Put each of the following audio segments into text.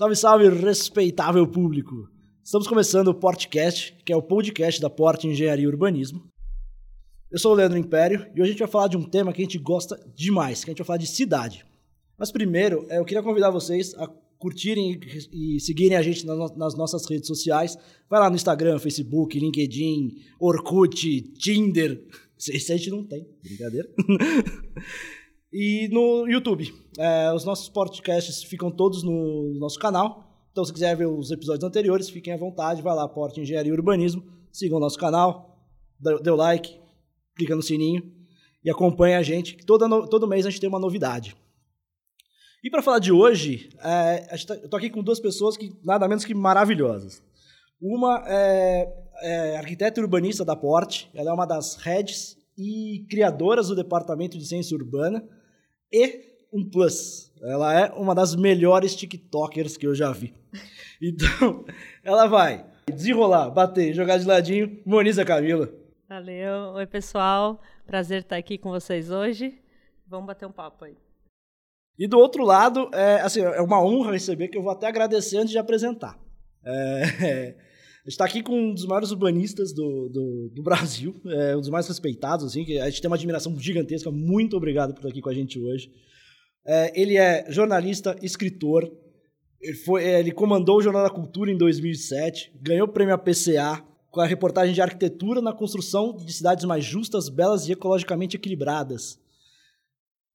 Salve, salve, respeitável público! Estamos começando o Portcast, que é o podcast da Porte Engenharia e Urbanismo. Eu sou o Leandro Império e hoje a gente vai falar de um tema que a gente gosta demais, que a gente vai falar de cidade. Mas primeiro, eu queria convidar vocês a curtirem e seguirem a gente nas nossas redes sociais. Vai lá no Instagram, Facebook, LinkedIn, Orkut, Tinder. Esse a gente não tem, brincadeira. e no YouTube. É, os nossos podcasts ficam todos no nosso canal. Então, se quiser ver os episódios anteriores, fiquem à vontade. Vai lá, Porte Engenharia e Urbanismo. Sigam o nosso canal. Dê o like, clica no sininho e acompanhe a gente. Todo, todo mês a gente tem uma novidade. E para falar de hoje, é, tá, eu tô aqui com duas pessoas que nada menos que maravilhosas. Uma é, é arquiteta urbanista da Porte, ela é uma das heads e criadoras do Departamento de Ciência Urbana e um plus. Ela é uma das melhores TikTokers que eu já vi. Então, ela vai desenrolar, bater, jogar de ladinho. Moniza Camila. Valeu. Oi, pessoal. Prazer estar aqui com vocês hoje. Vamos bater um papo aí. E do outro lado, é, assim, é uma honra receber, que eu vou até agradecer antes de apresentar. É, é, a gente está aqui com um dos maiores urbanistas do, do, do Brasil, é, um dos mais respeitados, assim, que a gente tem uma admiração gigantesca. Muito obrigado por estar aqui com a gente hoje. É, ele é jornalista, escritor. Ele, foi, é, ele comandou o Jornal da Cultura em 2007, ganhou o prêmio APCA com a reportagem de arquitetura na construção de cidades mais justas, belas e ecologicamente equilibradas.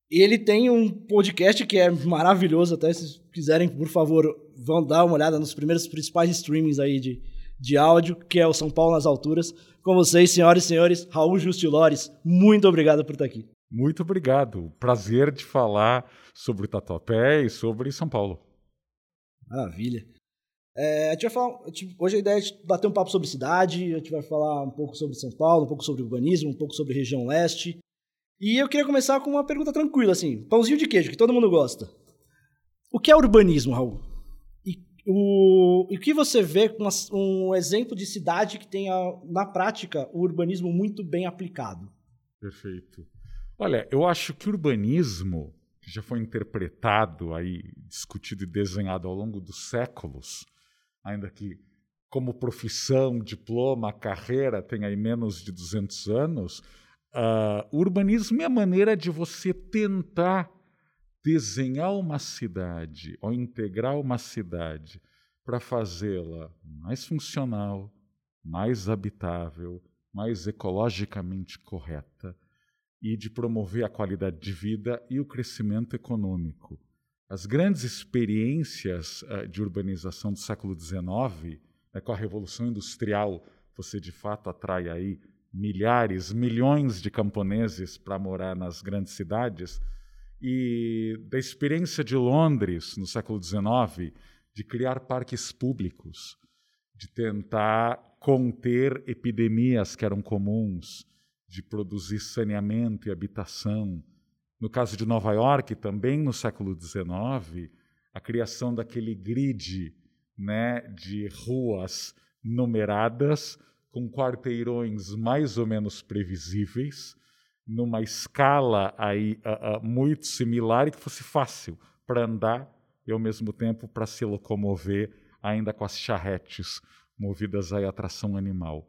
Ele tem um podcast que é maravilhoso, até se quiserem, por favor, vão dar uma olhada nos primeiros principais streamings aí de, de áudio, que é o São Paulo nas Alturas. Com vocês, senhoras e senhores, Raul Justilores, muito obrigado por estar aqui. Muito obrigado. Prazer de falar sobre Tatuapé e sobre São Paulo. Maravilha. É, a gente vai falar, hoje a ideia é bater um papo sobre cidade, a gente vai falar um pouco sobre São Paulo, um pouco sobre urbanismo, um pouco sobre região leste. E eu queria começar com uma pergunta tranquila, assim, pãozinho de queijo, que todo mundo gosta. O que é urbanismo, Raul? O, e o que você vê com um exemplo de cidade que tenha, na prática, o urbanismo muito bem aplicado? Perfeito. Olha, eu acho que urbanismo, que já foi interpretado aí, discutido e desenhado ao longo dos séculos, ainda que como profissão, diploma, carreira tem aí menos de 200 anos, uh, o urbanismo é a maneira de você tentar desenhar uma cidade ou integrar uma cidade para fazê-la mais funcional, mais habitável, mais ecologicamente correta e de promover a qualidade de vida e o crescimento econômico. As grandes experiências uh, de urbanização do século XIX, né, com a Revolução Industrial, você de fato atrai aí milhares, milhões de camponeses para morar nas grandes cidades, e da experiência de Londres no século XIX de criar parques públicos, de tentar conter epidemias que eram comuns, de produzir saneamento e habitação. No caso de Nova York, também no século XIX, a criação daquele grid né, de ruas numeradas, com quarteirões mais ou menos previsíveis, numa escala aí uh, uh, muito similar e que fosse fácil para andar e ao mesmo tempo para se locomover ainda com as charretes movidas à atração animal.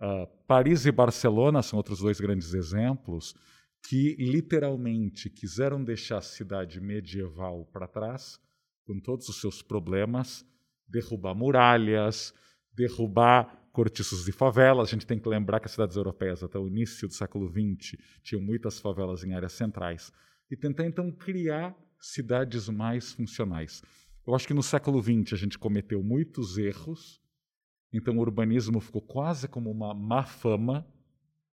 Uh, Paris e Barcelona são outros dois grandes exemplos que literalmente quiseram deixar a cidade medieval para trás, com todos os seus problemas, derrubar muralhas, derrubar cortiços de favelas. A gente tem que lembrar que as cidades europeias, até o início do século XX, tinham muitas favelas em áreas centrais. E tentar, então, criar cidades mais funcionais. Eu acho que no século XX a gente cometeu muitos erros então o urbanismo ficou quase como uma má fama,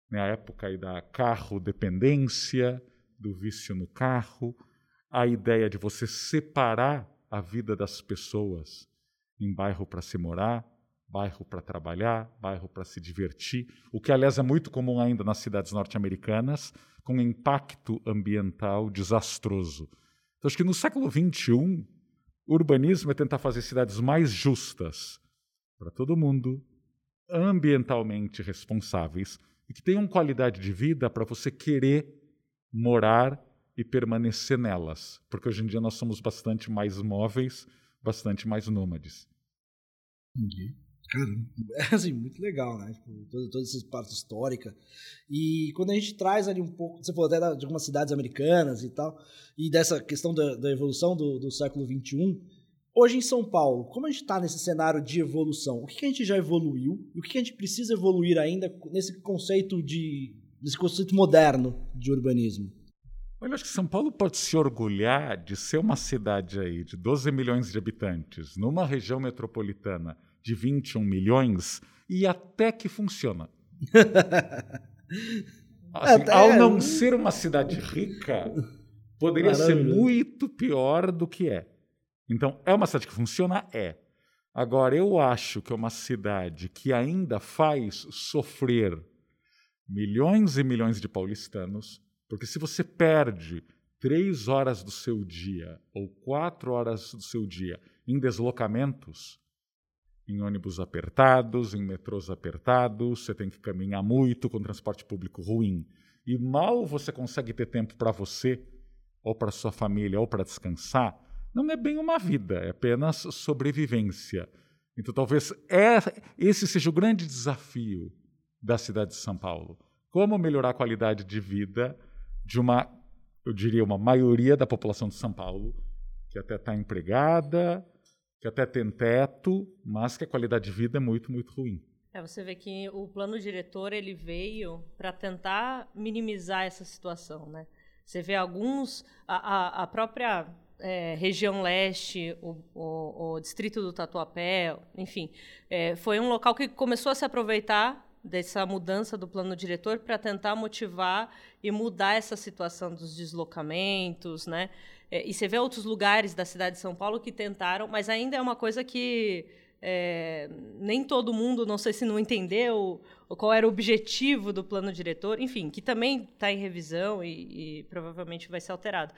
na né, época aí da carro dependência, do vício no carro, a ideia de você separar a vida das pessoas em bairro para se morar, bairro para trabalhar, bairro para se divertir, o que aliás é muito comum ainda nas cidades norte-americanas, com impacto ambiental desastroso. Então acho que no século XXI, o urbanismo é tentar fazer cidades mais justas, para todo mundo, ambientalmente responsáveis e que tenham qualidade de vida para você querer morar e permanecer nelas. Porque hoje em dia nós somos bastante mais móveis bastante mais nômades. Entendi. Cara, é assim, muito legal, né? Tipo, toda, toda essa parte histórica. E quando a gente traz ali um pouco, você falou até de algumas cidades americanas e tal, e dessa questão da, da evolução do, do século XXI, hoje em São Paulo, como a gente está nesse cenário de evolução? O que, que, a gente já evoluiu e o que, que a gente precisa evoluir ainda nesse conceito de nesse conceito moderno de urbanismo? Olha, acho que São Paulo pode se orgulhar de ser uma cidade aí de 12 milhões de habitantes, numa região metropolitana de 21 milhões, e até que funciona. assim, até... Ao não ser uma cidade rica, poderia ser muito pior do que é. Então, é uma cidade que funciona? É. Agora, eu acho que é uma cidade que ainda faz sofrer milhões e milhões de paulistanos, porque se você perde três horas do seu dia ou quatro horas do seu dia em deslocamentos, em ônibus apertados, em metrôs apertados, você tem que caminhar muito com transporte público ruim. E mal você consegue ter tempo para você, ou para sua família, ou para descansar, não é bem uma vida, é apenas sobrevivência. Então talvez é, esse seja o grande desafio da cidade de São Paulo. Como melhorar a qualidade de vida de uma, eu diria, uma maioria da população de São Paulo, que até está empregada, que até tem teto, mas que a qualidade de vida é muito, muito ruim. É, você vê que o plano diretor ele veio para tentar minimizar essa situação, né? Você vê alguns, a, a, a própria é, região leste, o, o, o, distrito do Tatuapé, enfim, é, foi um local que começou a se aproveitar dessa mudança do plano diretor para tentar motivar e mudar essa situação dos deslocamentos, né? É, e você vê outros lugares da cidade de São Paulo que tentaram, mas ainda é uma coisa que é, nem todo mundo, não sei se não entendeu qual era o objetivo do plano diretor, enfim, que também está em revisão e, e, provavelmente vai ser alterado.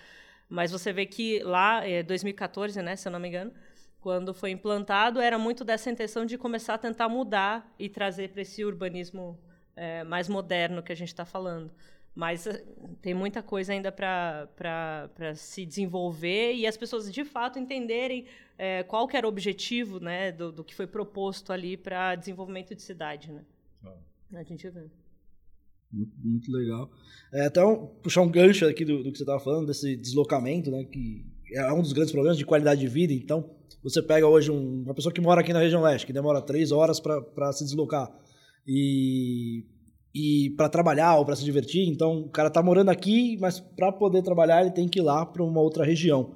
Mas você vê que lá, é 2014, né, se eu não me engano, quando foi implantado, era muito dessa intenção de começar a tentar mudar e trazer para esse urbanismo é, mais moderno que a gente está falando. Mas eh, tem muita coisa ainda para se desenvolver e as pessoas de fato entenderem é, qual que era o objetivo né, do, do que foi proposto ali para desenvolvimento de cidade. Né? Ah. A gente vê. Muito, muito legal. É, até um, puxar um gancho aqui do, do que você estava falando, desse deslocamento, né, que é um dos grandes problemas de qualidade de vida. Então, você pega hoje um, uma pessoa que mora aqui na região leste, que demora três horas para se deslocar e, e para trabalhar ou para se divertir. Então, o cara está morando aqui, mas para poder trabalhar ele tem que ir lá para uma outra região.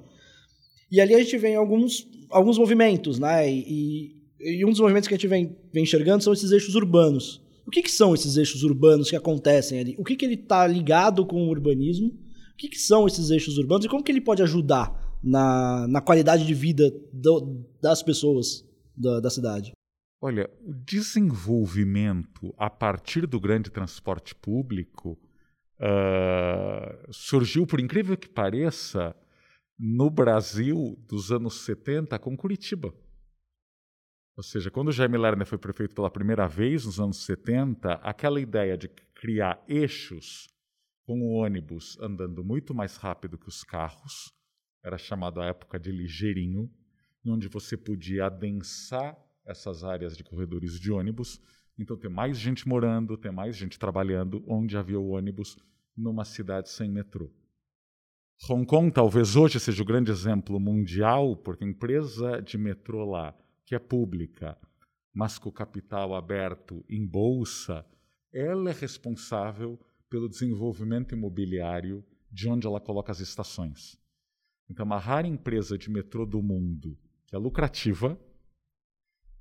E ali a gente vê alguns, alguns movimentos, né? E, e, um dos movimentos que a gente vem, vem enxergando são esses eixos urbanos. O que, que são esses eixos urbanos que acontecem ali? O que, que ele está ligado com o urbanismo? O que, que são esses eixos urbanos e como que ele pode ajudar na, na qualidade de vida do, das pessoas da, da cidade? Olha, o desenvolvimento a partir do grande transporte público uh, surgiu, por incrível que pareça, no Brasil dos anos 70 com Curitiba. Ou seja, quando Jaime Lerner foi prefeito pela primeira vez, nos anos 70, aquela ideia de criar eixos com o ônibus andando muito mais rápido que os carros, era chamado à época de ligeirinho, onde você podia adensar essas áreas de corredores de ônibus, então ter mais gente morando, ter mais gente trabalhando onde havia o ônibus numa cidade sem metrô. Hong Kong talvez hoje seja o grande exemplo mundial, porque a empresa de metrô lá, que é pública, mas com capital aberto em bolsa, ela é responsável pelo desenvolvimento imobiliário de onde ela coloca as estações. Então, uma rara empresa de metrô do mundo que é lucrativa,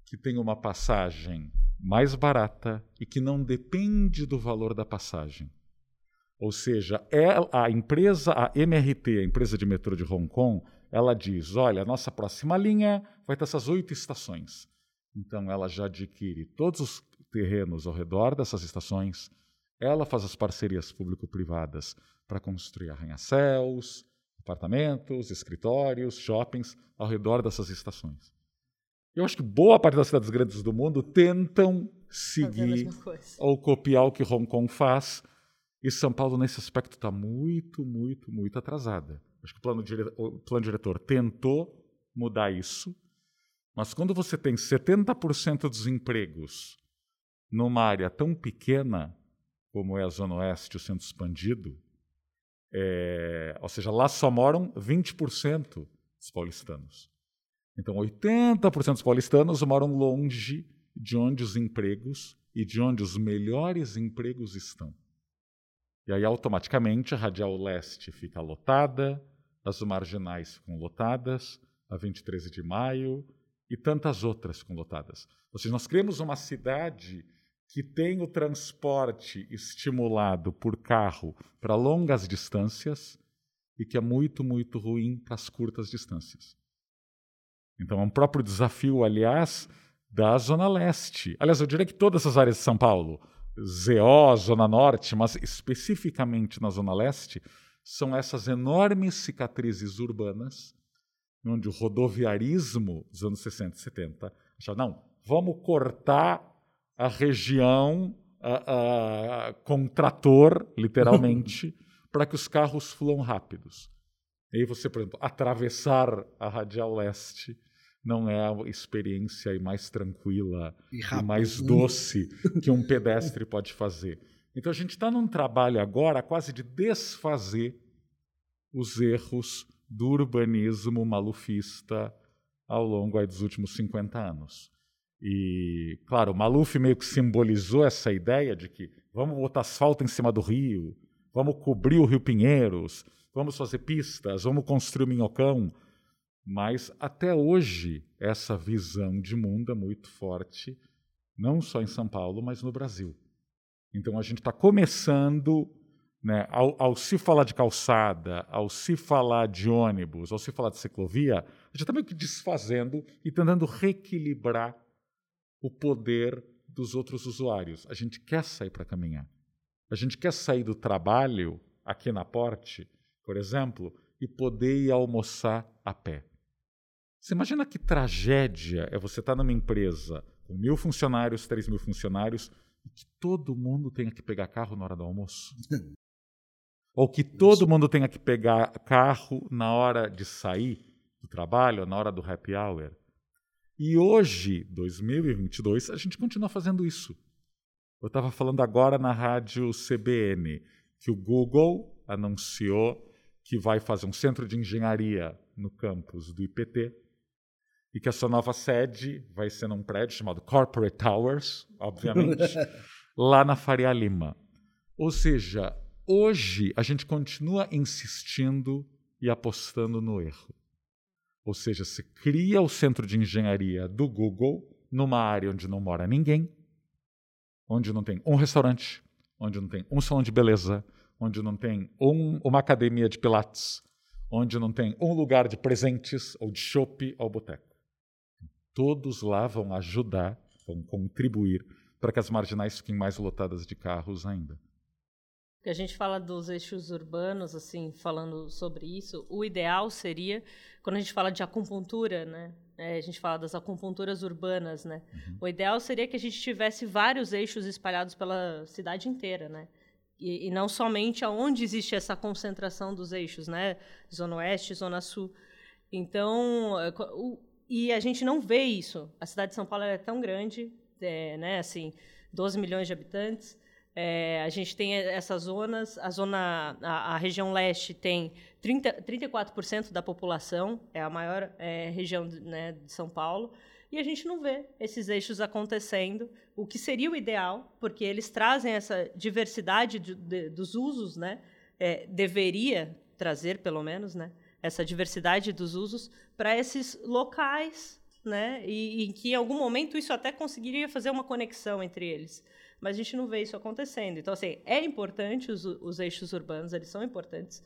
que tem uma passagem mais barata e que não depende do valor da passagem. Ou seja, é a empresa, a MRT, a empresa de metrô de Hong Kong, ela diz: olha, a nossa próxima linha vai ter essas oito estações. Então, ela já adquire todos os terrenos ao redor dessas estações, ela faz as parcerias público-privadas para construir arranha-céus, apartamentos, escritórios, shoppings ao redor dessas estações. Eu acho que boa parte das cidades grandes do mundo tentam seguir ou copiar o que Hong Kong faz. E São Paulo, nesse aspecto, está muito, muito, muito atrasada. Acho que o plano, dire... o plano diretor tentou, mudar isso. Mas quando você tem 70% dos empregos numa área tão pequena como é a Zona Oeste, o centro expandido, é, ou seja, lá só moram 20% dos paulistanos. Então, 80% dos paulistanos moram longe de onde os empregos e de onde os melhores empregos estão. E aí, automaticamente, a Radial Leste fica lotada, as marginais ficam lotadas, a 23 de maio e tantas outras ficam lotadas. Ou seja, nós criamos uma cidade que tem o transporte estimulado por carro para longas distâncias e que é muito, muito ruim para as curtas distâncias. Então, é um próprio desafio, aliás, da Zona Leste. Aliás, eu diria que todas as áreas de São Paulo, ZO, Zona Norte, mas especificamente na Zona Leste, são essas enormes cicatrizes urbanas, onde o rodoviarismo dos anos 60 e 70 achava, não, vamos cortar a região a, a, com trator, literalmente, para que os carros fluam rápidos. E aí você, por exemplo, atravessar a Radial Leste não é a experiência mais tranquila e, e mais doce que um pedestre pode fazer. Então a gente está num trabalho agora quase de desfazer os erros do urbanismo malufista ao longo aí, dos últimos 50 anos. E, claro, o Maluf meio que simbolizou essa ideia de que vamos botar asfalto em cima do rio, vamos cobrir o Rio Pinheiros, vamos fazer pistas, vamos construir o Minhocão. Mas até hoje, essa visão de mundo é muito forte, não só em São Paulo, mas no Brasil. Então a gente está começando, né, ao, ao, se falar de calçada, ao se falar de ônibus, ao se falar de ciclovia, a gente está meio que desfazendo e tentando reequilibrar o poder dos outros usuários. A gente quer sair para caminhar. A gente quer sair do trabalho aqui na Porte, por exemplo, e poder ir almoçar a pé. Você imagina que tragédia é você estar tá numa empresa com mil funcionários, três mil funcionários, e que todo mundo tenha que pegar carro na hora do almoço? Ou que todo mundo tenha que pegar carro na hora de sair do trabalho, na hora do happy hour? E hoje, 2022, a gente continua fazendo isso. Eu estava falando agora na rádio CBN que o Google anunciou que vai fazer um centro de engenharia no campus do IPT e que a sua nova sede vai ser num prédio chamado Corporate Towers, obviamente, lá na Faria Lima. Ou seja, hoje a gente continua insistindo e apostando no erro. Ou seja, se cria o centro de engenharia do Google numa área onde não mora ninguém, onde não tem um restaurante, onde não tem um salão de beleza, onde não tem um, uma academia de pilates, onde não tem um lugar de presentes ou de chopp ou boteco todos lá vão ajudar, vão contribuir para que as marginais fiquem mais lotadas de carros ainda. A gente fala dos eixos urbanos, assim, falando sobre isso, o ideal seria, quando a gente fala de acupuntura, né? É, a gente fala das acupunturas urbanas, né? Uhum. O ideal seria que a gente tivesse vários eixos espalhados pela cidade inteira, né? E, e, não somente aonde existe essa concentração dos eixos, né? Zona Oeste, Zona Sul. Então, é, o, e a gente não vê isso. A cidade de São Paulo é tão grande, é, né, assim, 12 milhões de habitantes. É, a gente tem essas zonas, a zona, a, a região leste tem 30, 34% da população, é a maior é, região de, né, de São Paulo, e a gente não vê esses eixos acontecendo, o que seria o ideal, porque eles trazem essa diversidade de, de, dos usos, né? É, deveria trazer, pelo menos, né? Essa diversidade dos usos para esses locais, né? E, e que em algum momento isso até conseguiria fazer uma conexão entre eles. Mas a gente não vê isso acontecendo. Então, assim, é importante os, os eixos urbanos, eles são importantes.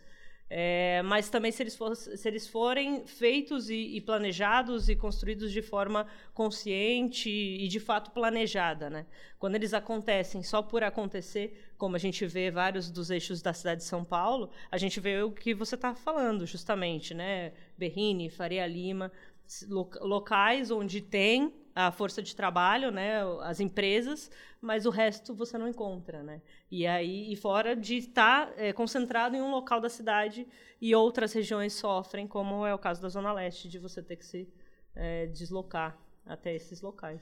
É, mas também se eles, for, se eles forem feitos e, e, planejados e construídos de forma consciente e de fato planejada, né? Quando eles acontecem só por acontecer, como a gente vê vários dos eixos da cidade de São Paulo, a gente vê o que você está falando, justamente, né? Berrini, Faria Lima, locais onde tem a força de trabalho, né, as empresas, mas o resto você não encontra, né? E aí, e fora de estar é, concentrado em um local da cidade e outras regiões sofrem, como é o caso da Zona Leste, de você ter que se é, deslocar até esses locais.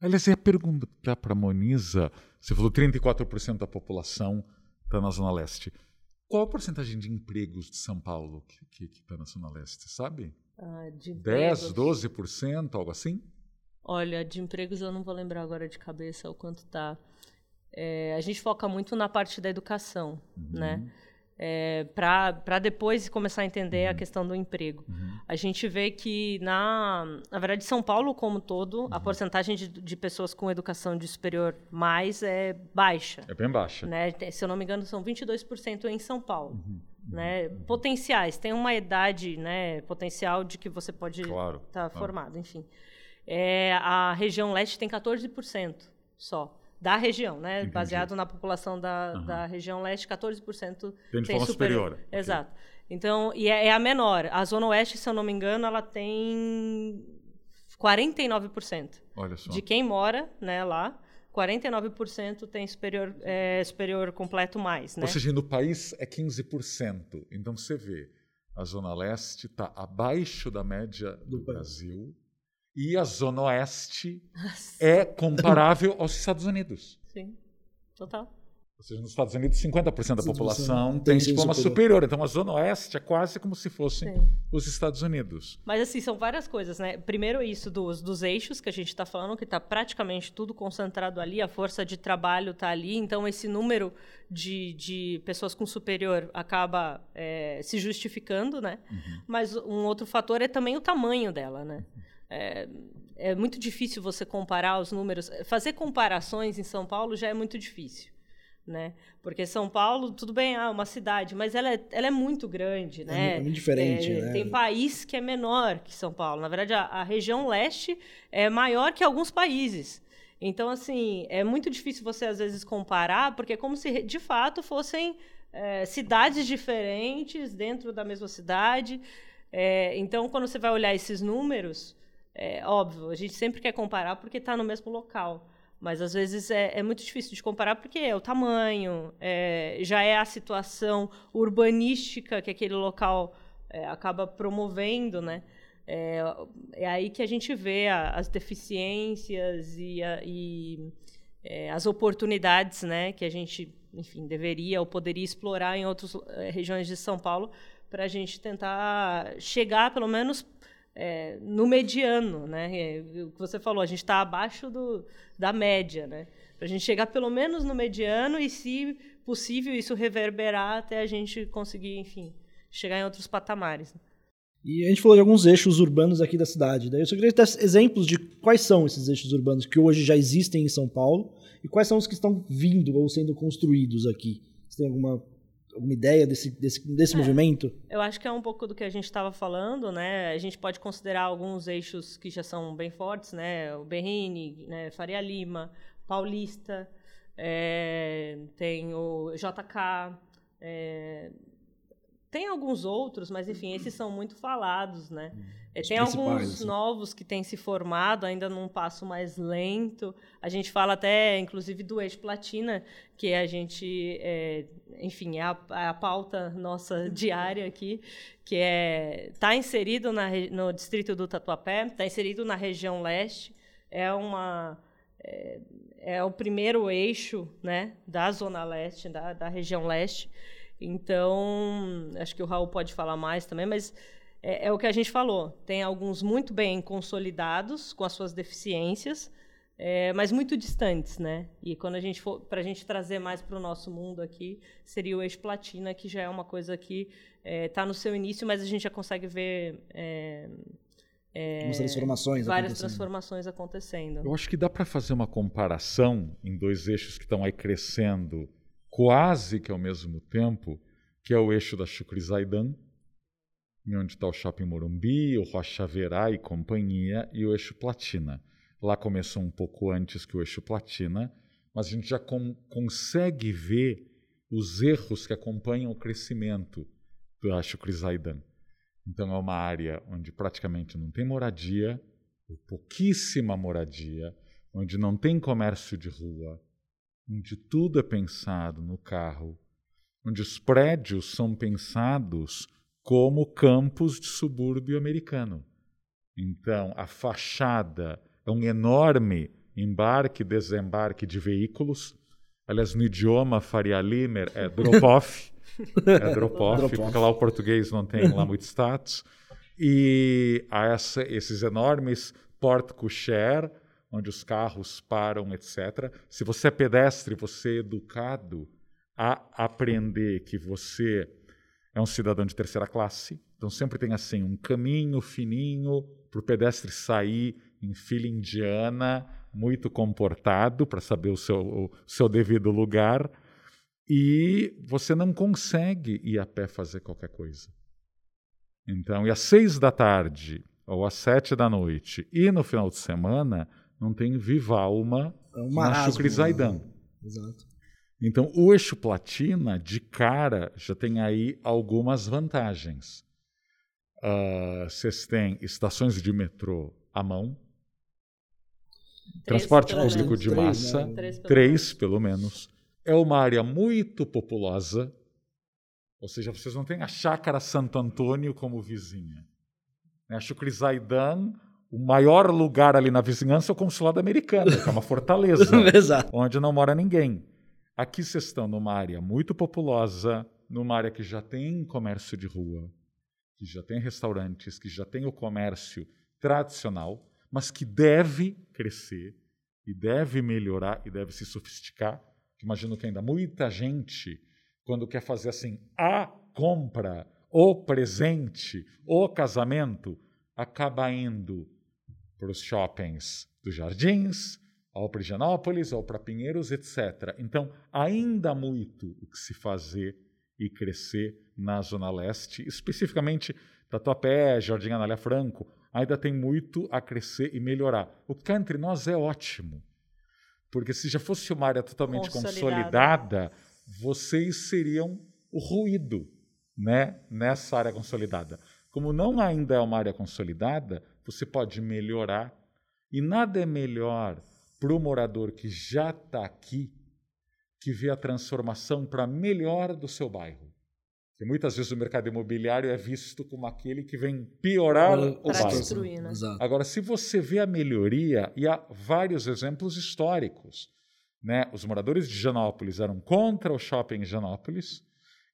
Aliás, ia perguntar para a Moniza, você falou 34% da população está na Zona Leste. Qual a porcentagem de empregos de São Paulo que está na Zona Leste, sabe? Ah, de 10, 12%, algo assim? Olha, de empregos eu não vou lembrar agora de cabeça o quanto está. É, a gente foca muito na parte da educação, uhum. né? É, para depois começar a entender uhum. a questão do emprego. Uhum. A gente vê que, na, na verdade, São Paulo como todo, uhum. a porcentagem de, de, pessoas com educação de superior mais é baixa. É bem baixa. Né? Se eu não me engano, são 22% em São Paulo. Uhum. Né? Uhum. Potenciais, tem uma idade né, potencial de que você pode estar claro, tá claro. formado, enfim. É, a região leste tem 14% só da região, né? Entendi. Baseado na população da, uhum. da região leste, 14% tem, tem forma superior. superior. Exato. Okay. Então, e é, é, a menor. A zona oeste, se eu não me engano, ela tem 49%. Olha só. De quem mora, né, lá. 49% tem superior, é, superior completo mais, né? Ou seja, no país é 15%. Então você vê, a Zona Leste está abaixo da média do, do Brasil e a Zona Oeste Nossa. é comparável aos Estados Unidos. Sim, total. Ou seja, nos Estados Unidos, 50% da população tem diploma superior. superior. Então, a Zona Oeste é quase como se fossem Sim. os Estados Unidos. Mas, assim, são várias coisas, né? Primeiro, isso dos, dos eixos que a gente está falando, que está praticamente tudo concentrado ali, a força de trabalho está ali. Então, esse número de, de pessoas com superior acaba é, se justificando, né? Uhum. Mas um outro fator é também o tamanho dela, né? Uhum. É, é muito difícil você comparar os números. Fazer comparações em São Paulo já é muito difícil. Né? Porque São Paulo, tudo bem, é uma cidade, mas ela é, ela é muito grande, né? É, é muito diferente, é, né? Tem país que é menor que São Paulo. Na verdade, a, a, região leste é maior que alguns países. Então, assim, é muito difícil você, às vezes, comparar, porque é como se, de fato, fossem é, cidades diferentes dentro da mesma cidade. É, então, quando você vai olhar esses números, é óbvio, a gente sempre quer comparar porque está no mesmo local. Mas às vezes é, é, muito difícil de comparar porque é o tamanho, é, já é a situação urbanística que aquele local é, acaba promovendo, né? É, é, aí que a gente vê a, as deficiências e, a, e é, as oportunidades, né? Que a gente, enfim, deveria ou poderia explorar em outras é, regiões de São Paulo para a gente tentar chegar, pelo menos, é, no mediano, né? É, o que você falou, a gente está abaixo do, da média, né? Para a gente chegar pelo menos no mediano e, se possível, isso reverberar até a gente conseguir, enfim, chegar em outros patamares. E a gente falou de alguns eixos urbanos aqui da cidade. Daí eu só queria ter exemplos de quais são esses eixos urbanos que hoje já existem em São Paulo e quais são os que estão vindo ou sendo construídos aqui. Você tem alguma alguma ideia desse, desse, desse é, movimento? Eu acho que é um pouco do que a gente estava falando, né? A gente pode considerar alguns eixos que já são bem fortes, né? O Berrini, né? Faria Lima, Paulista, é, tem o JK, é, tem alguns outros, mas enfim, esses são muito falados, né? É, tem alguns assim. novos que têm se formado, ainda num passo mais lento. A gente fala até, inclusive, do eixo platina, que a gente, é, enfim, é a, é a, pauta nossa diária aqui, que é está inserido na, no distrito do Tatuapé, está inserido na região leste, é uma é, é, o primeiro eixo, né, da zona leste, da, da região leste. Então, acho que o Raul pode falar mais também, mas é, é, o que a gente falou. Tem alguns muito bem consolidados, com as suas deficiências, é, mas muito distantes, né? E quando a gente for, para a gente trazer mais para o nosso mundo aqui, seria o eixo platina, que já é uma coisa que está é, tá no seu início, mas a gente já consegue ver é, é, transformações várias acontecendo. transformações acontecendo. Eu acho que dá para fazer uma comparação em dois eixos que estão aí crescendo quase que ao mesmo tempo, que é o eixo da Chucrizaidan, onde está o Shopping Morumbi, o Rocha Verá e companhia, e o eixo Platina. Lá começou um pouco antes que o eixo Platina, mas a gente já com, consegue ver os erros que acompanham o crescimento do eixo Crisaidan. Então é uma área onde praticamente não tem moradia, ou pouquíssima moradia, onde não tem comércio de rua, onde tudo é pensado no carro, onde os prédios são pensados como campos de subúrbio americano. Então, a fachada é um enorme embarque e desembarque de veículos. Aliás, no idioma Faria Limer é drop-off. é drop-off, drop porque lá o português não tem lá muito status. E há essa, esses enormes porte-coucher, onde os carros param, etc. Se você é pedestre, você é educado a aprender que você é um cidadão de terceira classe. Então sempre tem assim um caminho fininho para o pedestre sair em fila indiana, muito comportado para saber o seu, o seu devido lugar. E você não consegue ir a pé fazer qualquer coisa. Então, e às seis da tarde ou às sete da noite e no final de semana não tem viva alma É um marasmo, Zaidan. né? Exato. Então, o eixo platina, de cara, já tem aí algumas vantagens. Ah, Vocês têm estações de metrô à mão, transporte público menos. de Três, massa, né? Três, pelo três pelo menos. É uma área muito populosa, ou seja, vocês não têm a Chácara Santo Antônio como vizinha. A Shukri Zaidan, o maior lugar ali na vizinhança é o consulado americano, que é uma fortaleza onde não mora ninguém. Aqui vocês estão numa área muito populosa, numa área que já tem comércio de rua, que já tem restaurantes, que já tem o comércio tradicional, mas que deve crescer e deve melhorar e deve se sofisticar. Imagino que ainda muita gente, quando quer fazer assim a compra, o presente, o casamento, acaba indo para os shoppings dos Jardins, ou para Higienópolis, ou para Pinheiros, etc. Então, ainda há muito o que se fazer e crescer na Zona Leste, especificamente Tatuapé, Jardim Anália Franco, ainda tem muito a crescer e melhorar. O que cá entre nós é ótimo, porque se já fosse uma área totalmente Consolidada. consolidada, vocês seriam o ruído né, nessa área consolidada. Como não ainda é uma área consolidada, você pode melhorar. E nada é melhor para o morador que já está aqui que vê a transformação para melhor do seu bairro. Porque muitas vezes o mercado imobiliário é visto como aquele que vem piorar o bairro. destruir, né? Exato. Agora, se você vê a melhoria, e há vários exemplos históricos, né? Os moradores de Higienópolis eram contra o shopping Higienópolis,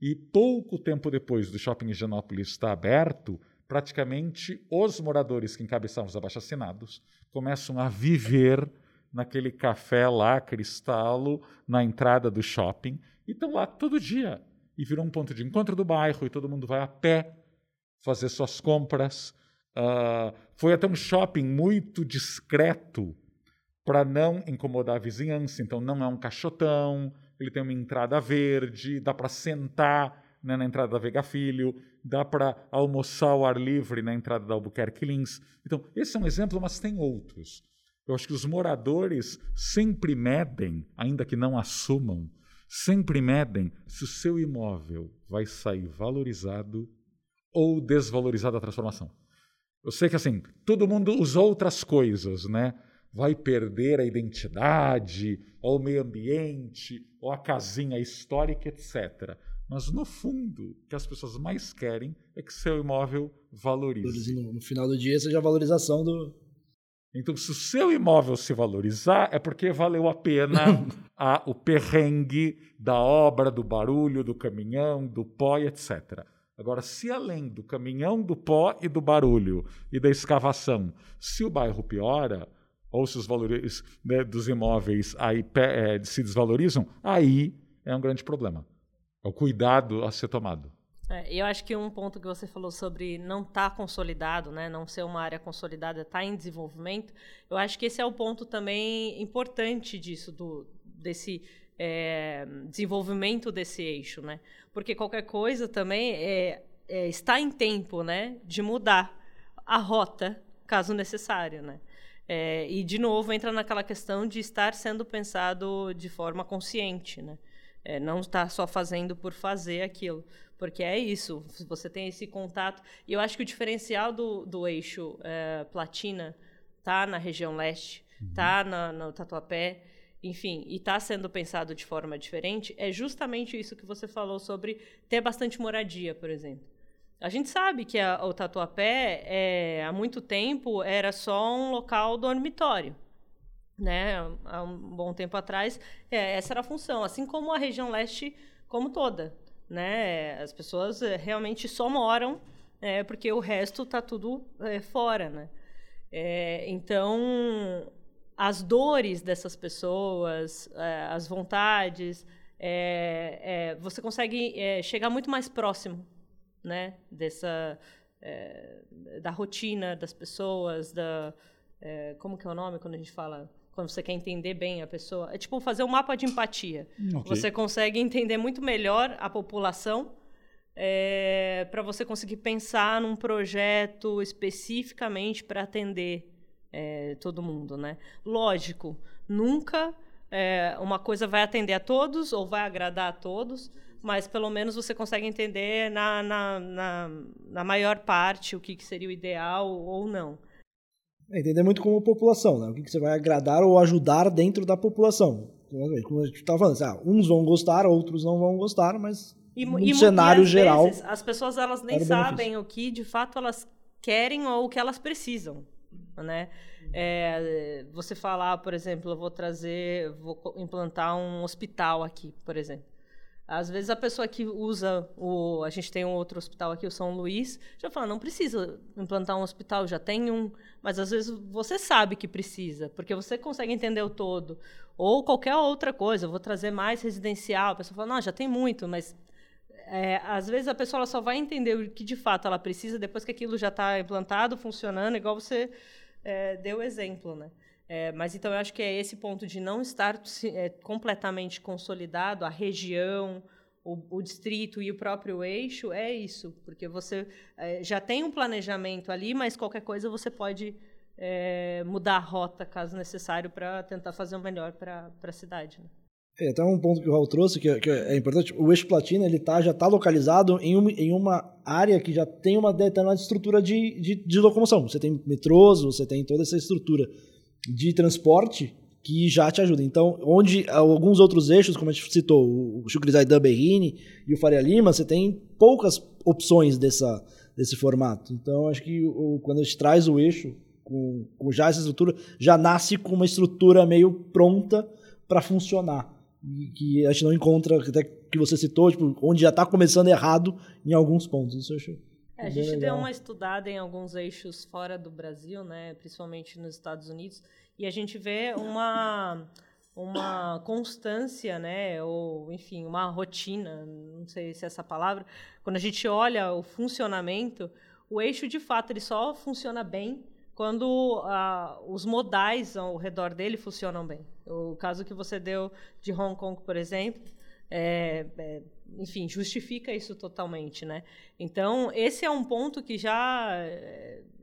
e pouco tempo depois do shopping Higienópolis estar aberto, praticamente os moradores que encabeçavam os abaixo-assinados começam a viver naquele café lá, Cristalo, na entrada do shopping, e estão lá todo dia. E virou um ponto de encontro do bairro, e todo mundo vai a pé fazer suas compras. Ah, foi até um shopping muito discreto para não incomodar a vizinhança. Então, não é um caixotão, ele tem uma entrada verde, dá para sentar né, na entrada da Vega Filho, dá para almoçar ao ar livre na entrada da Albuquerque Lins. Então, esse é um exemplo, mas tem outros. Eu acho que os moradores sempre medem, ainda que não assumam, sempre medem se o seu imóvel vai sair valorizado ou desvalorizado a transformação. Eu sei que assim, todo mundo usa outras coisas, né? Vai perder a identidade, ou o meio ambiente, ou a casinha histórica, etc. Mas no fundo, o que as pessoas mais querem é que seu imóvel valorize. No final do dia, seja a valorização do. Então, se o seu imóvel se valorizar, é porque valeu a pena a, o perrengue da obra, do barulho, do caminhão, do pó, e etc. Agora, se além do caminhão, do pó e do barulho e da escavação, se o bairro piora, ou se os valores né, dos imóveis aí eh, se desvalorizam, aí é um grande problema. É o cuidado a ser tomado. É, eu acho que um ponto que você falou sobre não estar consolidado, né, não ser uma área consolidada, estar em desenvolvimento, eu acho que esse é o ponto também importante disso, do, desse é, desenvolvimento desse eixo, né? Porque qualquer coisa também é, é, está em tempo, né, de mudar a rota, caso necessário, né? É, e de novo entra naquela questão de estar sendo pensado de forma consciente, né? É, não estar só fazendo por fazer aquilo. Porque é isso, você tem esse contato. E eu acho que o diferencial do, do eixo é, platina está na região leste, está uhum. no Tatuapé, enfim, e está sendo pensado de forma diferente, é justamente isso que você falou sobre ter bastante moradia, por exemplo. A gente sabe que a, o Tatuapé, é, há muito tempo, era só um local dormitório. Né? Há um bom tempo atrás, é, essa era a função. Assim como a região leste como toda. Né? As pessoas é, realmente só moram é, porque o resto está tudo é, fora. Né? É, então, as dores dessas pessoas, é, as vontades, você consegue chegar muito mais próximo né? Dessa é, da rotina das pessoas, da é, como que é o nome quando a gente fala quando você quer entender bem a pessoa, é tipo fazer um mapa de empatia. Okay. Você consegue entender muito melhor a população é, para você conseguir pensar num projeto especificamente para atender é, todo mundo, né? Lógico, nunca é, uma coisa vai atender a todos ou vai agradar a todos, mas pelo menos você consegue entender na, na, na, na maior parte o que, que, seria o ideal ou não. É, entender muito como população, né? o que, que, você vai agradar ou ajudar dentro da população. Como a gente estava falando, assim, ah, uns vão gostar, outros não vão gostar, mas e, no e, cenário e geral. Vezes, as pessoas elas nem sabem o que de fato elas querem ou o que elas precisam. Né? É, você falar, por exemplo, eu vou trazer, vou implantar um hospital aqui, por exemplo. Às vezes a pessoa que usa o. A gente tem um outro hospital aqui, o São Luís, já fala, não precisa implantar um hospital, já tem um. Mas às vezes você sabe que precisa, porque você consegue entender o todo. Ou qualquer outra coisa, eu vou trazer mais residencial. A pessoa fala, não, já tem muito, mas. É, às vezes a pessoa só vai entender o que de fato ela precisa depois que aquilo já está implantado, funcionando, igual você é, deu exemplo, né? É, mas então eu acho que é esse ponto de não estar é, completamente consolidado, a região, o, o, distrito e o próprio eixo, é isso, porque você é, já tem um planejamento ali, mas qualquer coisa você pode é, mudar a rota, caso necessário, para tentar fazer o melhor para a cidade. Né? É, até um ponto que o Raul trouxe, que, que é importante, o eixo platina ele tá, já está localizado em uma, em uma área que já tem uma determinada estrutura de, de, de locomoção. Você tem metrôs, você tem toda essa estrutura de transporte que já te ajuda. Então, onde alguns outros eixos, como a gente citou, o Chucrizai da Berrini e o Faria Lima, você tem poucas opções dessa, desse formato. Então, acho que o, quando a gente traz o eixo com, com, já essa estrutura, já nasce com uma estrutura meio pronta para funcionar. E que a gente não encontra, até que você citou, tipo, onde já está começando errado em alguns pontos. Isso eu acho é, a gente legal. deu uma estudada em alguns eixos fora do Brasil, né, principalmente nos Estados Unidos, e a gente vê uma uma constância, né, ou enfim, uma rotina, não sei se é essa palavra, quando a gente olha o funcionamento, o eixo de fato ele só funciona bem quando ah, os modais ao redor dele funcionam bem. O caso que você deu de Hong Kong, por exemplo, é, é, enfim, justifica isso totalmente, né? Então, esse é um ponto que já,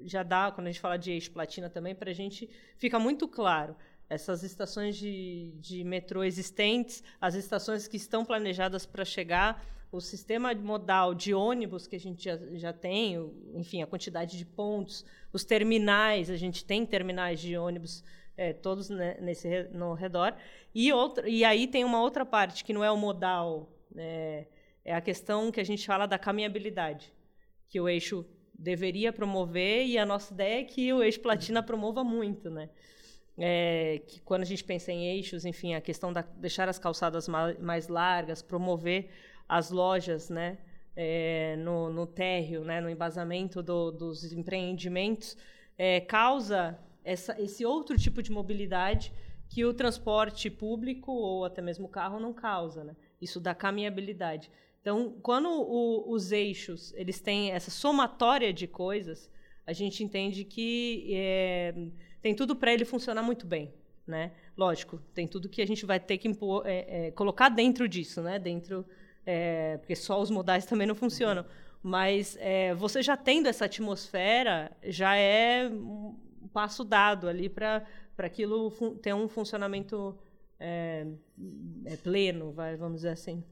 já dá, quando a gente fala de eixo platina também, para a gente fica muito claro. Essas estações de, de metrô existentes, as estações que estão planejadas para chegar, o sistema modal de ônibus que a gente já, já tem, enfim, a quantidade de pontos, os terminais, a gente tem terminais de ônibus é, todos nesse no redor. E, outra, e aí tem uma outra parte que não é o modal, é, é a questão que a gente fala da caminhabilidade, que o eixo deveria promover e a nossa ideia é que o eixo platina promova muito, né? É, que quando a gente pensa em eixos, enfim, a questão da deixar as calçadas mais largas, promover as lojas, né, é, no, no térreo, né, no embasamento do, dos empreendimentos, é, causa essa, esse outro tipo de mobilidade que o transporte público ou até mesmo o carro não causa, né? Isso da caminhabilidade. Então, quando o, os eixos eles têm essa somatória de coisas, a gente entende que é, tem tudo para ele funcionar muito bem, né? Lógico, tem tudo que a gente vai ter que impor, é, é, colocar dentro disso, né? Dentro, é, porque só os modais também não funcionam. Mas é, você já tendo essa atmosfera, já é um passo dado ali para aquilo ter um funcionamento é, é pleno, vai, vamos dizer assim.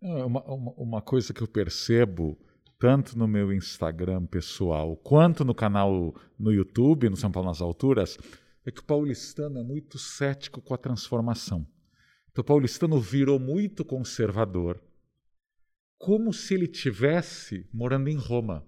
É, uma, uma, uma, coisa que eu percebo tanto no meu Instagram pessoal quanto no canal no YouTube, no São Paulo nas Alturas, é que o paulistano é muito cético com a transformação. Então, o paulistano virou muito conservador, como se ele tivesse morando em Roma,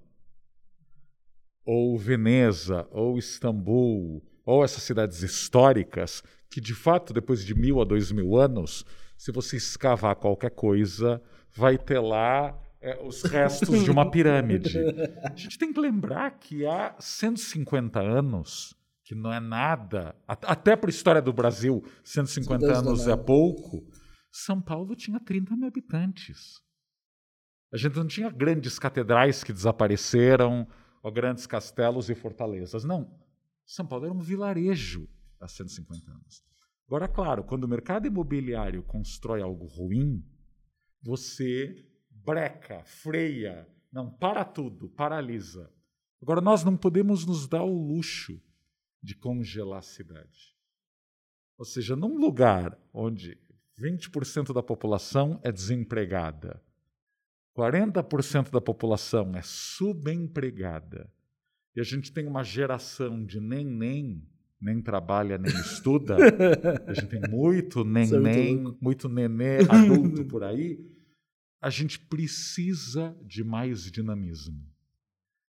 ou Veneza, ou Istambul, ou essas cidades históricas, que de fato, depois de mil a dois mil anos, se você escavar qualquer coisa, vai ter lá é, os restos de uma pirâmide. A gente tem que lembrar que há 150 anos, que não é nada, até para a história do Brasil, 150 Deus anos é pouco, São Paulo tinha 30 mil habitantes. A gente não tinha grandes catedrais que desapareceram, ou grandes castelos e fortalezas. Não. São Paulo era um vilarejo há 150 anos. Agora, claro, quando o mercado imobiliário constrói algo ruim, você breca, freia, não, para tudo, paralisa. Agora, nós não podemos nos dar o luxo de congelar a cidade. Ou seja, num lugar onde 20% da população é desempregada, 40% da população é subempregada, e a gente tem uma geração de nem-nem, nem trabalha, nem estuda, a gente tem muito nem-nem, muito, muito nenê adulto por aí, a gente precisa de mais dinamismo.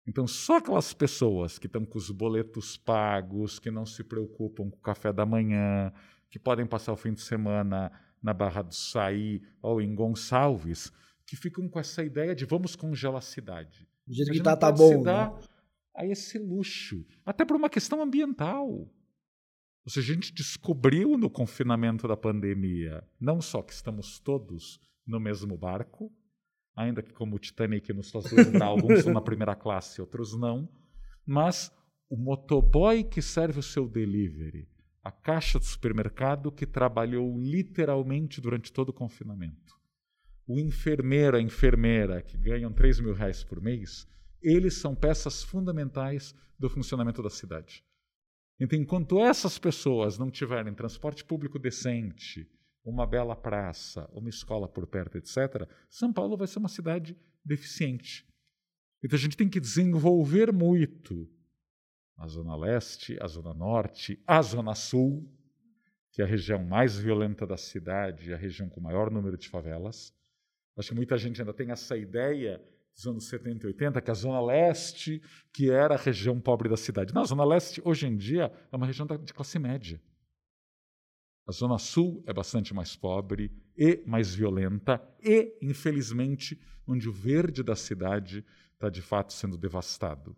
Então, só aquelas pessoas que estão com os boletos pagos, que não se preocupam com o café da manhã, que podem passar o fim de semana na Barra do Saí ou em Gonçalves, que ficam com essa ideia de vamos congelar a cidade. Do jeito que está, tá bom. Né? A esse luxo, até por uma questão ambiental. Ou seja, a gente descobriu no confinamento da pandemia, não só que estamos todos no mesmo barco, ainda que como o Titanic nos faz lembrar, alguns são na primeira classe, outros não, mas o motoboy que serve o seu delivery, a caixa do supermercado que trabalhou literalmente durante todo o confinamento, o enfermeiro, a enfermeira que ganham 3 mil reais por mês, eles são peças fundamentais do funcionamento da cidade. Então, enquanto essas pessoas não tiverem transporte público decente, uma bela praça, uma escola por perto, etc., São Paulo vai ser uma cidade deficiente. Então a gente tem que desenvolver muito a Zona Leste, a Zona Norte, a Zona Sul, que é a região mais violenta da cidade, a região com maior número de favelas. Acho que muita gente ainda tem essa ideia dos anos 70 e 80, que a Zona Leste, que era a região pobre da cidade. Não, a Zona Leste, hoje em dia, é uma região de classe média. A Zona Sul é bastante mais pobre e mais violenta, e, infelizmente, onde o verde da cidade está de fato sendo devastado.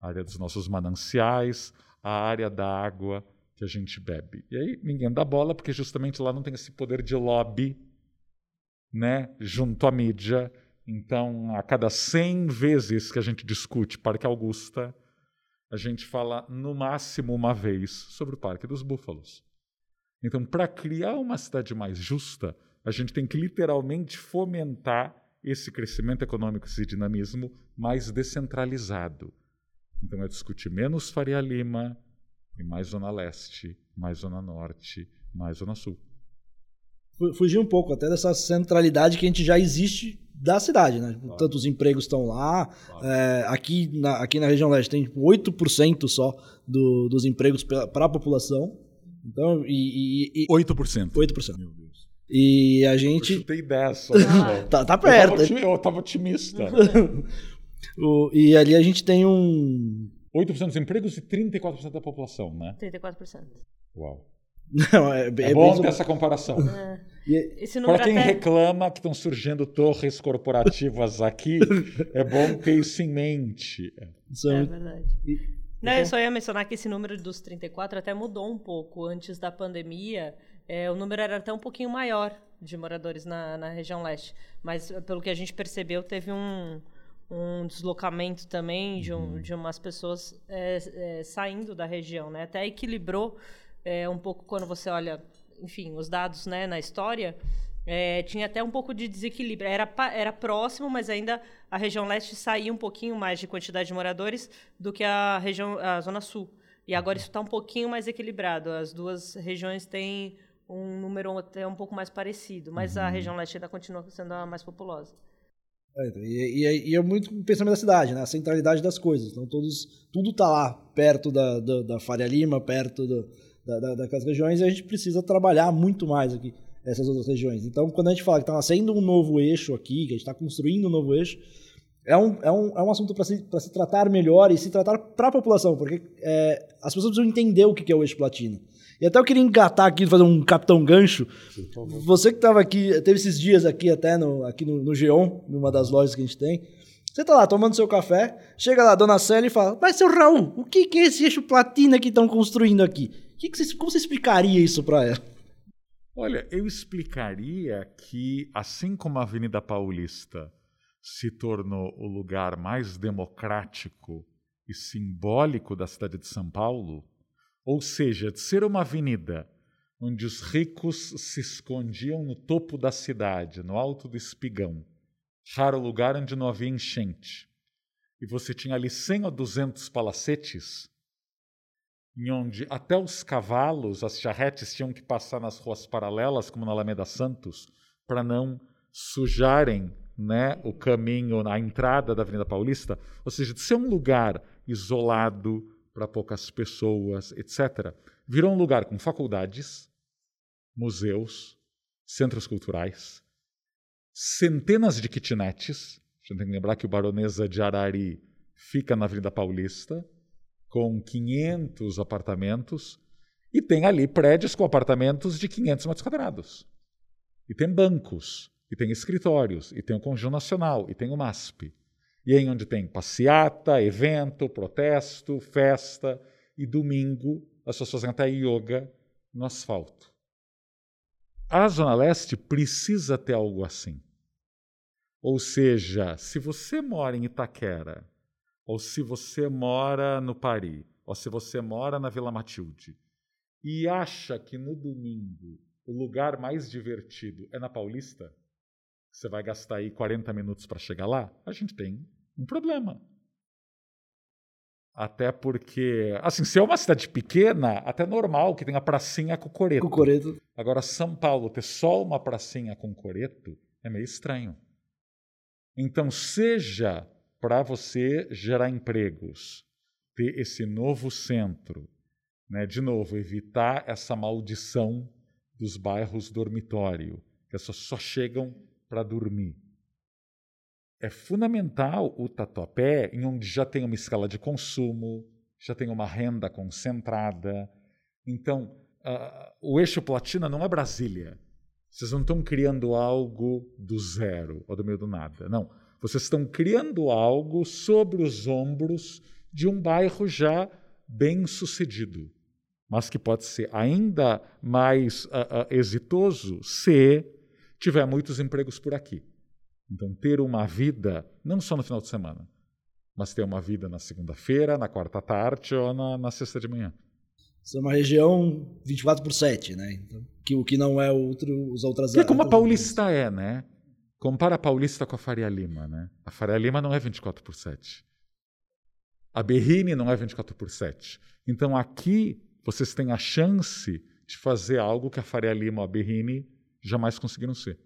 A área dos nossos mananciais, a área da água que a gente bebe. E aí ninguém dá bola, porque justamente lá não tem esse poder de lobby né, junto à mídia. Então, a cada 100 vezes que a gente discute Parque Augusta, a gente fala no máximo uma vez sobre o Parque dos Búfalos. Então, para criar uma cidade mais justa, a gente tem que literalmente fomentar esse crescimento econômico, esse dinamismo mais descentralizado. Então, é discutir menos Faria Lima e mais Zona Leste, mais Zona Norte, mais Zona Sul. Fugir um pouco até dessa centralidade que a gente já existe da cidade, né? Claro. Tantos empregos estão lá. Claro. É, aqui, na, aqui na região leste tem 8% só do, dos empregos para a população. Então, e, e, e 8%. 8%. Meu Deus. E a gente. Eu chutei 10 só. tá, tá perto. Eu tava, otimista. o, e ali a gente tem um. 8% dos empregos e 34% da população, né? 34%. Uau. Não, é, é, é bom ter essa comparação. É. Para quem até... reclama que estão surgindo torres corporativas aqui, é bom ter isso em mente. É, é verdade. E, não, eu só ia mencionar que esse número dos 34 até mudou um pouco. Antes da pandemia, é, o número era até um pouquinho maior de moradores na, na região leste. Mas, pelo que a gente percebeu, teve um, um deslocamento também de, um, uhum. de umas pessoas é, é, saindo da região. Né? Até equilibrou é, um pouco quando você olha, enfim, os dados né, na história. É, tinha até um pouco de desequilíbrio. Era, era próximo, mas ainda a região leste saía um pouquinho mais de quantidade de moradores do que a região, a zona sul. E agora isso está um pouquinho mais equilibrado. As duas regiões têm um número até um pouco mais parecido, mas uhum. a região leste ainda continua sendo a mais populosa. É, então, e, e, e, é muito o pensamento da cidade, né? A centralidade das coisas. Então, todos, tudo está lá, perto da, da, da, Faria Lima, perto do, da, da, daquelas regiões, e a gente precisa trabalhar muito mais aqui essas outras regiões. Então, quando a gente fala que está nascendo um novo eixo aqui, que a gente está construindo um novo eixo, é um, é um, é um assunto para se, se tratar melhor e se tratar para a população, porque é, as pessoas precisam entender o que é o eixo platina. E até eu queria engatar aqui, fazer um capitão gancho. Você que estava aqui, teve esses dias aqui até no, aqui no, no Geon, numa das lojas que a gente tem. Você tá lá tomando seu café, chega lá a dona Célia e fala: Mas seu Raul, o que, que é esse eixo platina que estão construindo aqui? Que que você, como você explicaria isso para ela? Olha, eu explicaria que, assim como a Avenida Paulista se tornou o lugar mais democrático e simbólico da cidade de São Paulo, ou seja, de ser uma avenida onde os ricos se escondiam no topo da cidade, no alto do espigão, raro lugar onde não havia enchente, e você tinha ali 100 ou 200 palacetes, em onde até os cavalos, as charretes tinham que passar nas ruas paralelas, como na Alameda Santos, para não sujarem né, o caminho na entrada da Avenida Paulista, ou seja, de ser um lugar isolado para poucas pessoas, etc., virou um lugar com faculdades, museus, centros culturais, centenas de kitnets. A gente tem que lembrar que o Baronesa de Arari fica na Avenida Paulista, com 500 apartamentos, e tem ali prédios com apartamentos de 500 metros quadrados. E tem bancos, e tem escritórios, e tem o Conjunto Nacional, e tem o MASP. E aí onde tem passeata, evento, protesto, festa, e domingo as pessoas fazem até yoga no asfalto. A Zona Leste precisa ter algo assim. Ou seja, se você mora em Itaquera, ou se você mora no Pari, ou se você mora na Vila Matilde, e acha que no domingo o lugar mais divertido é na Paulista, você vai gastar aí 40 minutos para chegar lá, a gente tem um problema. Até porque, assim, se é uma cidade pequena, até normal que tenha pracinha com coreto. Com coreto. Agora, São Paulo ter só uma pracinha com coreto é meio estranho. Então, seja para você gerar empregos, ter esse novo centro, né? de novo, evitar essa maldição dos bairros dormitório, que as pessoas só chegam para dormir. É fundamental o tatuapé em onde já tem uma escala de consumo, já tem uma renda concentrada. Então, uh, o eixo platina não é Brasília. Vocês não estão criando algo do zero ou do meio do nada. Não. Vocês estão criando algo sobre os ombros de um bairro já bem sucedido, mas que pode ser ainda mais uh, uh, exitoso se tiver muitos empregos por aqui. Então, ter uma vida, não só no final de semana, mas ter uma vida na segunda-feira, na quarta tarde ou na, na sexta de manhã. Isso é uma região 24 por 7, né? Então, que, o que não é outro, os outras Que é como a Paulista é, né? Compara a Paulista com a Faria Lima, né? A Faria Lima não é 24 por 7. A Berrine não é 24 por 7. Então aqui vocês têm a chance de fazer algo que a Faria Lima ou a Berrine jamais conseguiram ser.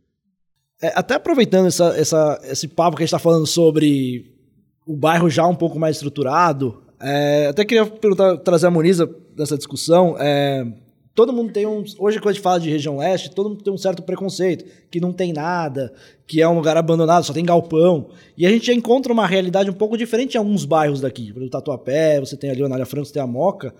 É, até aproveitando essa, essa, esse papo que a gente está falando sobre o bairro já um pouco mais estruturado, é, até queria perguntar, trazer a Moniza nessa discussão. É, todo mundo tem um. Hoje, quando a gente fala de região leste, todo mundo tem um certo preconceito, que não tem nada, que é um lugar abandonado, só tem galpão. E a gente encontra uma realidade um pouco diferente em alguns bairros daqui. Por exemplo, Tatuapé, você tem ali o Anália Franco, você tem a Moca.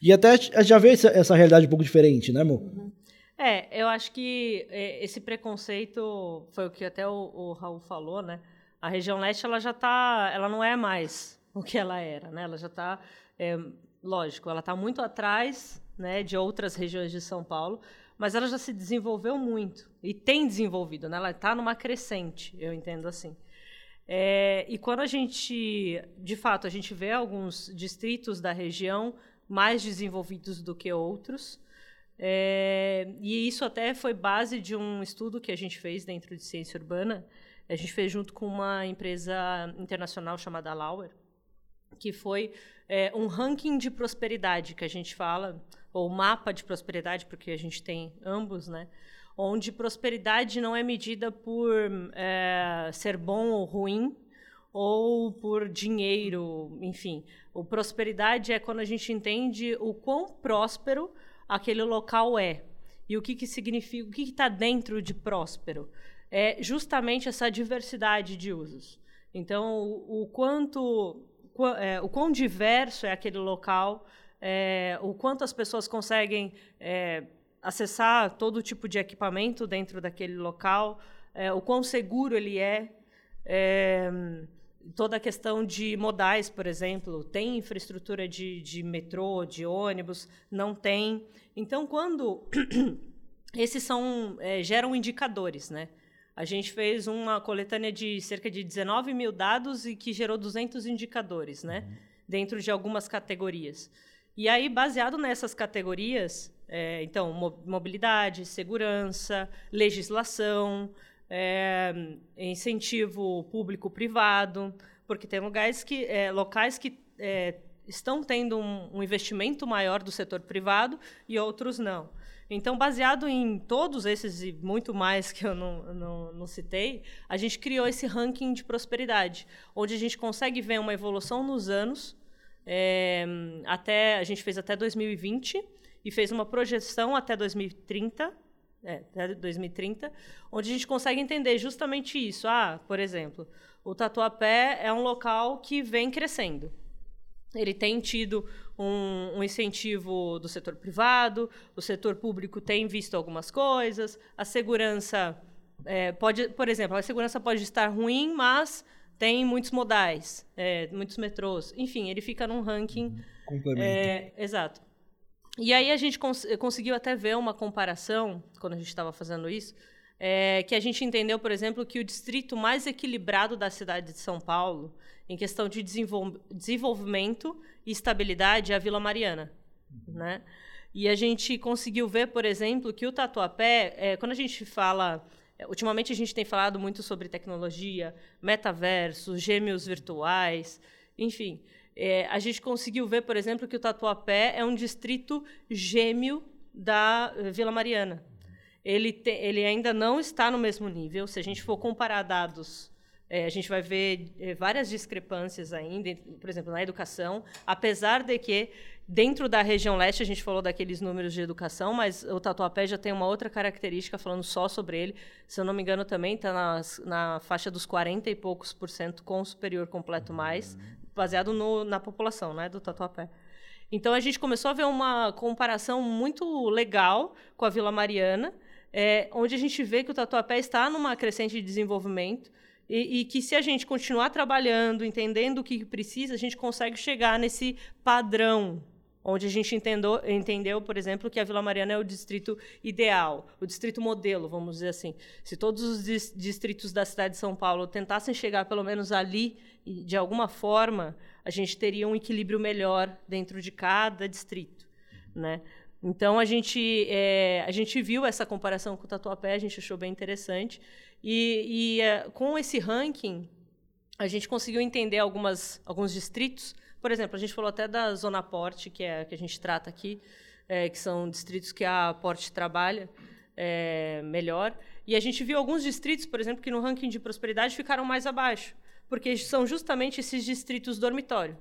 E até já vê essa, essa realidade um pouco diferente, né, amor? Uhum. É, eu acho que é, esse preconceito foi o que até o, o Raul falou, né? A região leste ela já tá, ela não é mais o que ela era, né? Ela já está, é, lógico, ela está muito atrás, né, de outras regiões de São Paulo, mas ela já se desenvolveu muito e tem desenvolvido, né? Ela está numa crescente, eu entendo assim. É, e quando a gente, de fato, a gente vê alguns distritos da região mais desenvolvidos do que outros, é, e isso até foi base de um estudo que a gente fez dentro de ciência urbana. A gente fez junto com uma empresa internacional chamada Lauer, que foi é, um ranking de prosperidade que a gente fala, ou mapa de prosperidade, porque a gente tem ambos, né? onde prosperidade não é medida por é, ser bom ou ruim, ou por dinheiro, enfim. O prosperidade é quando a gente entende o quão próspero aquele local é e o que, que significa, o que está dentro de próspero. É justamente essa diversidade de usos. Então, o, o quanto, é, o quão diverso é aquele local, é, o quanto as pessoas conseguem é, acessar todo tipo de equipamento dentro daquele local, é, o quão seguro ele é, é toda a questão de modais, por exemplo, tem infraestrutura de, de metrô, de ônibus, não tem. Então, quando esses são é, geram indicadores, né? A gente fez uma coletânea de cerca de 19 mil dados e que gerou 200 indicadores, né? Uhum. Dentro de algumas categorias. E aí, baseado nessas categorias, é, então, mobilidade, segurança, legislação, é, incentivo público-privado, porque tem lugares que, é, locais que é, estão tendo um, um, investimento maior do setor privado e outros não. Então, baseado em todos esses e muito mais que eu não, não, não citei, a gente criou esse ranking de prosperidade, onde a gente consegue ver uma evolução nos anos, é, até a gente fez até 2020 e fez uma projeção até 2030 é, até 2030, onde a gente consegue entender justamente isso. Ah, por exemplo, o Tatuapé é um local que vem crescendo. Ele tem tido um, um, incentivo do setor privado, o setor público tem visto algumas coisas, a segurança é, pode, por exemplo, a segurança pode estar ruim, mas tem muitos modais, é, muitos metrôs. Enfim, ele fica num ranking. Complemento. É, exato. E aí a gente cons conseguiu até ver uma comparação, quando a gente estava fazendo isso, é, que a gente entendeu, por exemplo, que o distrito mais equilibrado da cidade de São Paulo, em questão de desenvol desenvolvimento e estabilidade, é a Vila Mariana. Né? E a gente conseguiu ver, por exemplo, que o Tatuapé, é, quando a gente fala. É, ultimamente a gente tem falado muito sobre tecnologia, metaverso, gêmeos virtuais, enfim. É, a gente conseguiu ver, por exemplo, que o Tatuapé é um distrito gêmeo da eh, Vila Mariana. Ele, te, ele ainda não está no mesmo nível. Se a gente for comparar dados, é, a gente vai ver é, várias discrepâncias ainda, por exemplo, na educação, apesar de que dentro da região leste a gente falou daqueles números de educação, mas o Tatuapé já tem uma outra característica falando só sobre ele. Se eu não me engano, também está na faixa dos 40 e poucos por cento com superior completo mais baseado no, na população né, do Tatuapé. Então a gente começou a ver uma comparação muito legal com a Vila Mariana, é, onde a gente vê que o Tatuapé está numa crescente de desenvolvimento e, e, que se a gente continuar trabalhando, entendendo o que precisa, a gente consegue chegar nesse padrão onde a gente entendeu, entendeu, por exemplo, que a Vila Mariana é o distrito ideal, o distrito modelo, vamos dizer assim. Se todos os distritos da cidade de São Paulo tentassem chegar pelo menos ali, de alguma forma, a gente teria um equilíbrio melhor dentro de cada distrito, né? Então a gente é, a gente viu essa comparação com o Tatuapé, a gente achou bem interessante e, e é, com esse ranking a gente conseguiu entender algumas alguns distritos por exemplo, a gente falou até da Zona Porte, que é que a gente trata aqui, é, que são distritos que a Porte trabalha é, melhor. E a gente viu alguns distritos, por exemplo, que no ranking de prosperidade ficaram mais abaixo, porque são justamente esses distritos dormitório.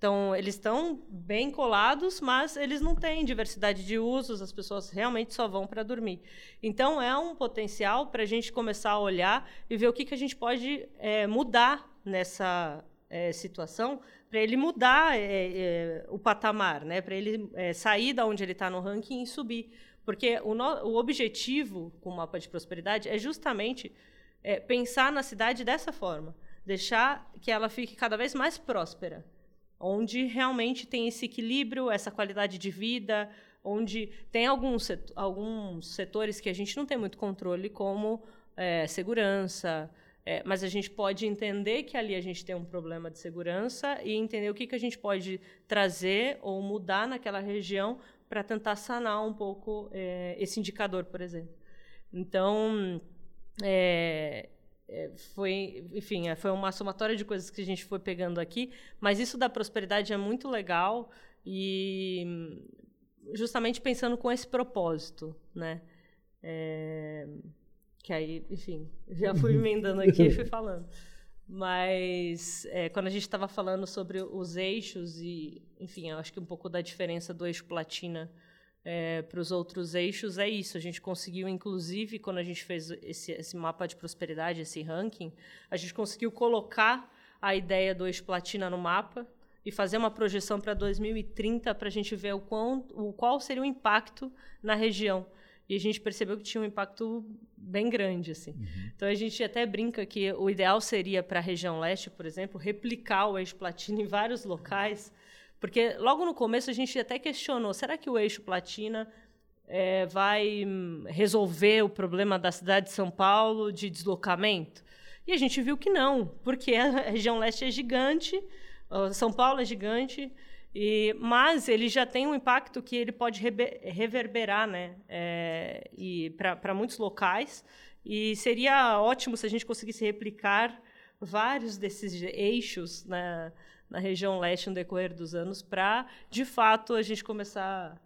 Então, eles estão bem colados, mas eles não têm diversidade de usos, as pessoas realmente só vão para dormir. Então, é um potencial para a gente começar a olhar e ver o que, que a gente pode é, mudar nessa é, situação para ele mudar é, é, o patamar, né? para ele é, sair da onde ele está no ranking e subir. Porque o, no, o objetivo com o mapa de prosperidade é justamente é, pensar na cidade dessa forma, deixar que ela fique cada vez mais próspera, onde realmente tem esse equilíbrio, essa qualidade de vida, onde tem alguns, setor, alguns setores que a gente não tem muito controle, como é, segurança, é, mas a gente pode entender que ali a gente tem um problema de segurança e entender o que, que a gente pode trazer ou mudar naquela região para tentar sanar um pouco é, esse indicador, por exemplo. Então, é, foi, enfim, é, foi uma somatória de coisas que a gente foi pegando aqui, mas isso da prosperidade é muito legal e justamente pensando com esse propósito, né? É, que aí, enfim, já fui emendando aqui e fui falando. Mas é, quando a gente estava falando sobre os eixos e, enfim, eu acho que um pouco da diferença do eixo platina é, para os outros eixos é isso. A gente conseguiu, inclusive, quando a gente fez esse, esse mapa de prosperidade, esse ranking, a gente conseguiu colocar a ideia do eixo platina no mapa e fazer uma projeção para 2030 para a gente ver o, quão, o qual seria o impacto na região e a gente percebeu que tinha um impacto bem grande assim. Uhum. Então a gente até brinca que o ideal seria para a região leste, por exemplo, replicar o eixo platina em vários locais, porque logo no começo a gente até questionou: será que o eixo platina é, vai resolver o problema da cidade de São Paulo de deslocamento? E a gente viu que não, porque a região leste é gigante, São Paulo é gigante. E, mas ele já tem um impacto que ele pode reverberar né? É, para muitos locais. E seria ótimo se a gente conseguisse replicar vários desses eixos na, na região leste no decorrer dos anos, para, de fato, a gente começar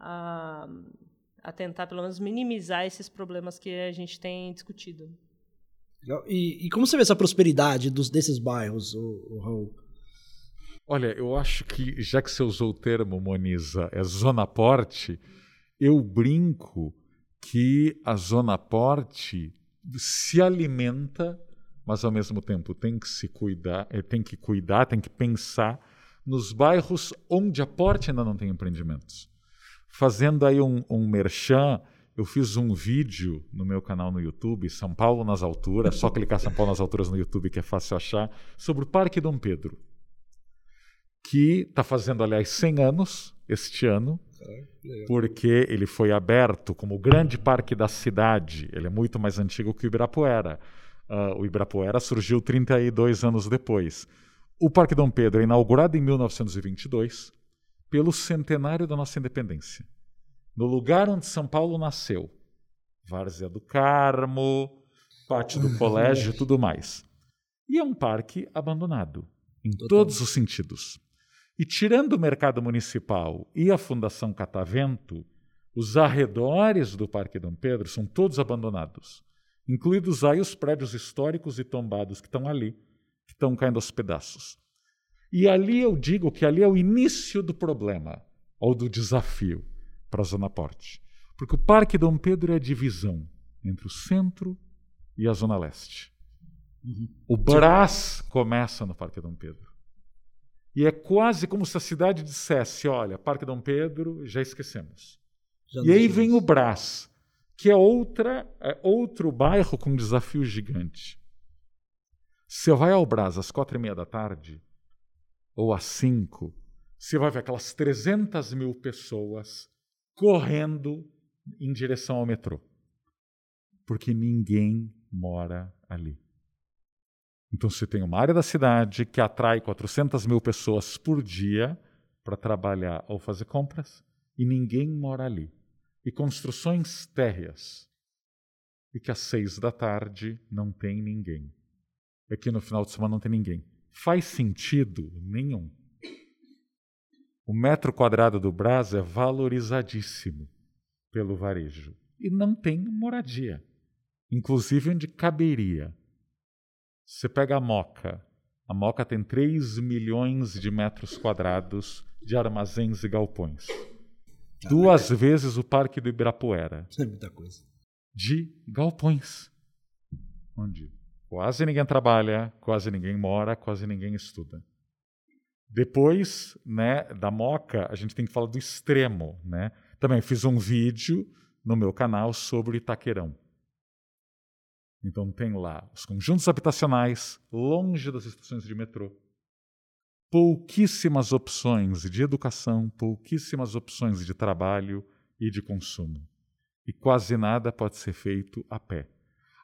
a, a tentar, pelo menos, minimizar esses problemas que a gente tem discutido. E, e como você vê essa prosperidade dos, desses bairros, o, o Raul? Olha, eu acho que, já que você usou o termo, Moniza, é zona porte, eu brinco que a zona porte se alimenta, mas ao mesmo tempo tem que se cuidar, eh, tem que cuidar, tem que pensar nos bairros onde a porte ainda não tem empreendimentos. Fazendo aí um, um merchan, eu fiz um vídeo no meu canal no YouTube, São Paulo nas Alturas, só clicar São Paulo nas Alturas no YouTube que é fácil achar, sobre o Parque Dom Pedro que está fazendo, aliás, 100 anos este ano, porque ele foi aberto como grande parque da cidade. Ele é muito mais antigo que o Ibirapuera. Uh, o Ibirapuera surgiu 32 anos depois. O Parque Dom Pedro é inaugurado em 1922 pelo centenário da nossa independência. No lugar onde São Paulo nasceu. Várzea do Carmo, pátio do colégio e tudo mais. E é um parque abandonado, em Total. todos os sentidos. E tirando o mercado municipal e a Fundação Catavento, os arredores do Parque Dom Pedro são todos abandonados, incluídos aí os prédios históricos e tombados que estão ali, que estão caindo aos pedaços. E ali eu digo que ali é o início do problema, ou do desafio para a Zona Porte. Porque o Parque Dom Pedro é a divisão entre o centro e a Zona Leste. Uhum. O Brás começa no Parque Dom Pedro. E é quase como se a cidade dissesse: olha, Parque Dom Pedro, já esquecemos. Já e aí vem o Brás, que é, outra, é outro bairro com um desafio gigante. Você vai ao Brás às quatro e meia da tarde, ou às cinco, você vai ver aquelas 300 mil pessoas correndo em direção ao metrô. Porque ninguém mora ali. Então você tem uma área da cidade que atrai 400 mil pessoas por dia para trabalhar ou fazer compras e ninguém mora ali. E construções térreas. E que às seis da tarde não tem ninguém. E que no final de semana não tem ninguém. Faz sentido nenhum. O metro quadrado do Brás é valorizadíssimo pelo varejo. E não tem moradia. Inclusive onde caberia você pega a Moca. A Moca tem 3 milhões de metros quadrados de armazéns e galpões. Duas vezes o Parque do Ibirapuera. É muita coisa. De galpões. Onde quase ninguém trabalha, quase ninguém mora, quase ninguém estuda. Depois, né, da Moca, a gente tem que falar do extremo, né? Também fiz um vídeo no meu canal sobre Itaquerão. Então tem lá os conjuntos habitacionais longe das estações de metrô. Pouquíssimas opções de educação, pouquíssimas opções de trabalho e de consumo. E quase nada pode ser feito a pé.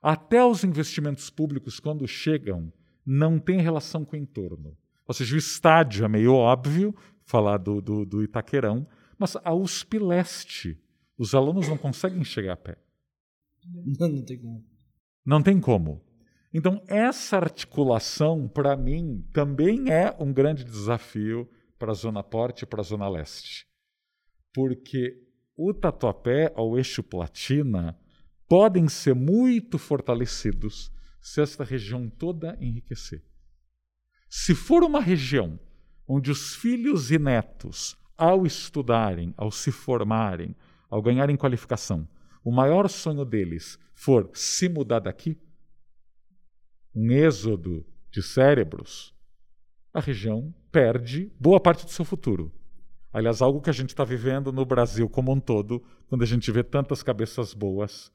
Até os investimentos públicos, quando chegam, não têm relação com o entorno. Ou seja, o estádio é meio óbvio, falar do, do, do Itaquerão, mas a USP Leste, os alunos não conseguem chegar a pé. Não, não tem como. Não tem como. Então, essa articulação, para mim, também é um grande desafio para a Zona Norte e para a Zona Leste. Porque o Tatuapé, ao eixo Platina, podem ser muito fortalecidos se esta região toda enriquecer. Se for uma região onde os filhos e netos, ao estudarem, ao se formarem, ao ganharem qualificação, o maior sonho deles for se mudar daqui, um êxodo de cérebros, a região perde boa parte do seu futuro. Aliás, algo que a gente está vivendo no Brasil como um todo, quando a gente vê tantas cabeças boas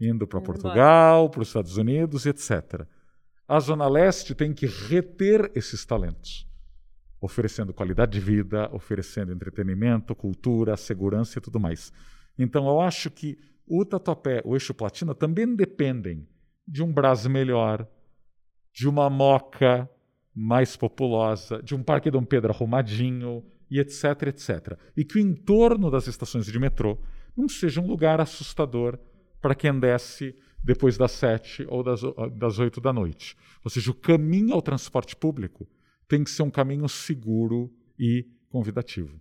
indo para Portugal, para os Estados Unidos, etc. A Zona Leste tem que reter esses talentos, oferecendo qualidade de vida, oferecendo entretenimento, cultura, segurança e tudo mais. Então, eu acho que o Tatuapé, o Eixo Platina, também dependem de um Brasil melhor, de uma Moca mais populosa, de um Parque Dom Pedro arrumadinho, e etc, etc. E que o entorno das estações de metrô não seja um lugar assustador para quem desce depois das sete ou das, das oito da noite. Ou seja, o caminho ao transporte público tem que ser um caminho seguro e convidativo.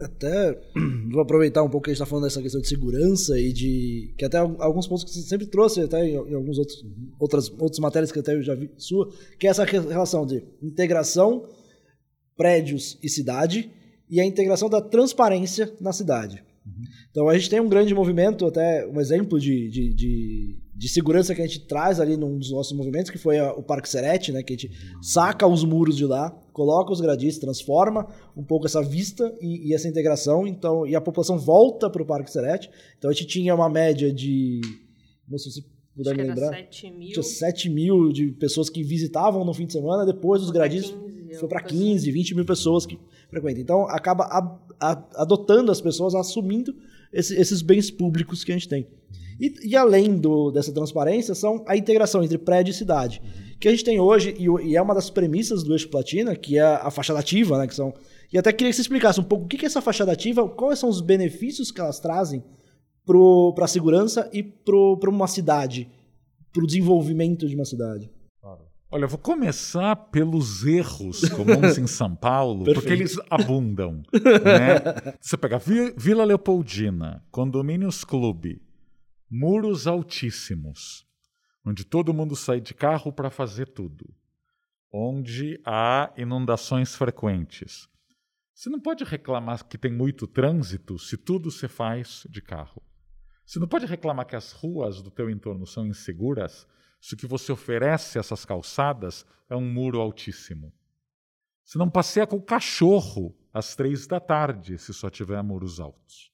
Até vou aproveitar um pouco que a gente está falando dessa questão de segurança e de. que até alguns pontos que você sempre trouxe, até em, em alguns outros outras, outras matérias que até eu já vi sua, que é essa relação de integração, prédios e cidade, e a integração da transparência na cidade. Então a gente tem um grande movimento, até um exemplo de, de, de, de, segurança que a gente traz ali num dos nossos movimentos, que foi a, o Parque Serete, né? Que a gente saca os muros de lá, coloca os gradis, transforma um pouco essa vista e, e essa integração, então e a população volta para o Parque Serete. Então a gente tinha uma média de. Não sei se puder me lembrar. 7 mil. Tinha 7 mil de pessoas que visitavam no fim de semana, depois os gradis foi para 15, 20 mil pessoas que frequentam. Então acaba a, a, adotando as pessoas, assumindo esse, esses bens públicos que a gente tem. E, e, além do, dessa transparência, são a integração entre prédio e cidade. Que a gente tem hoje, e, e é uma das premissas do eixo platina, que é a fachada ativa, né? Que são, e até queria que você explicasse um pouco o que é essa fachada ativa, quais são os benefícios que elas trazem para a segurança e para uma cidade, para o desenvolvimento de uma cidade. Olha, eu vou começar pelos erros comuns em São Paulo, porque eles abundam. Né? Você pega Vila Leopoldina, Condomínios Clube, muros altíssimos, onde todo mundo sai de carro para fazer tudo, onde há inundações frequentes. Você não pode reclamar que tem muito trânsito se tudo se faz de carro. Você não pode reclamar que as ruas do teu entorno são inseguras se o que você oferece essas calçadas é um muro altíssimo. Você não passeia com o cachorro às três da tarde se só tiver muros altos.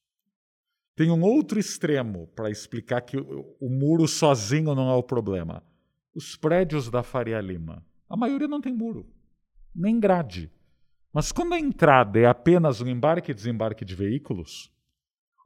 Tem um outro extremo para explicar que o, o muro sozinho não é o problema. Os prédios da Faria Lima. A maioria não tem muro, nem grade. Mas quando a entrada é apenas um embarque e desembarque de veículos,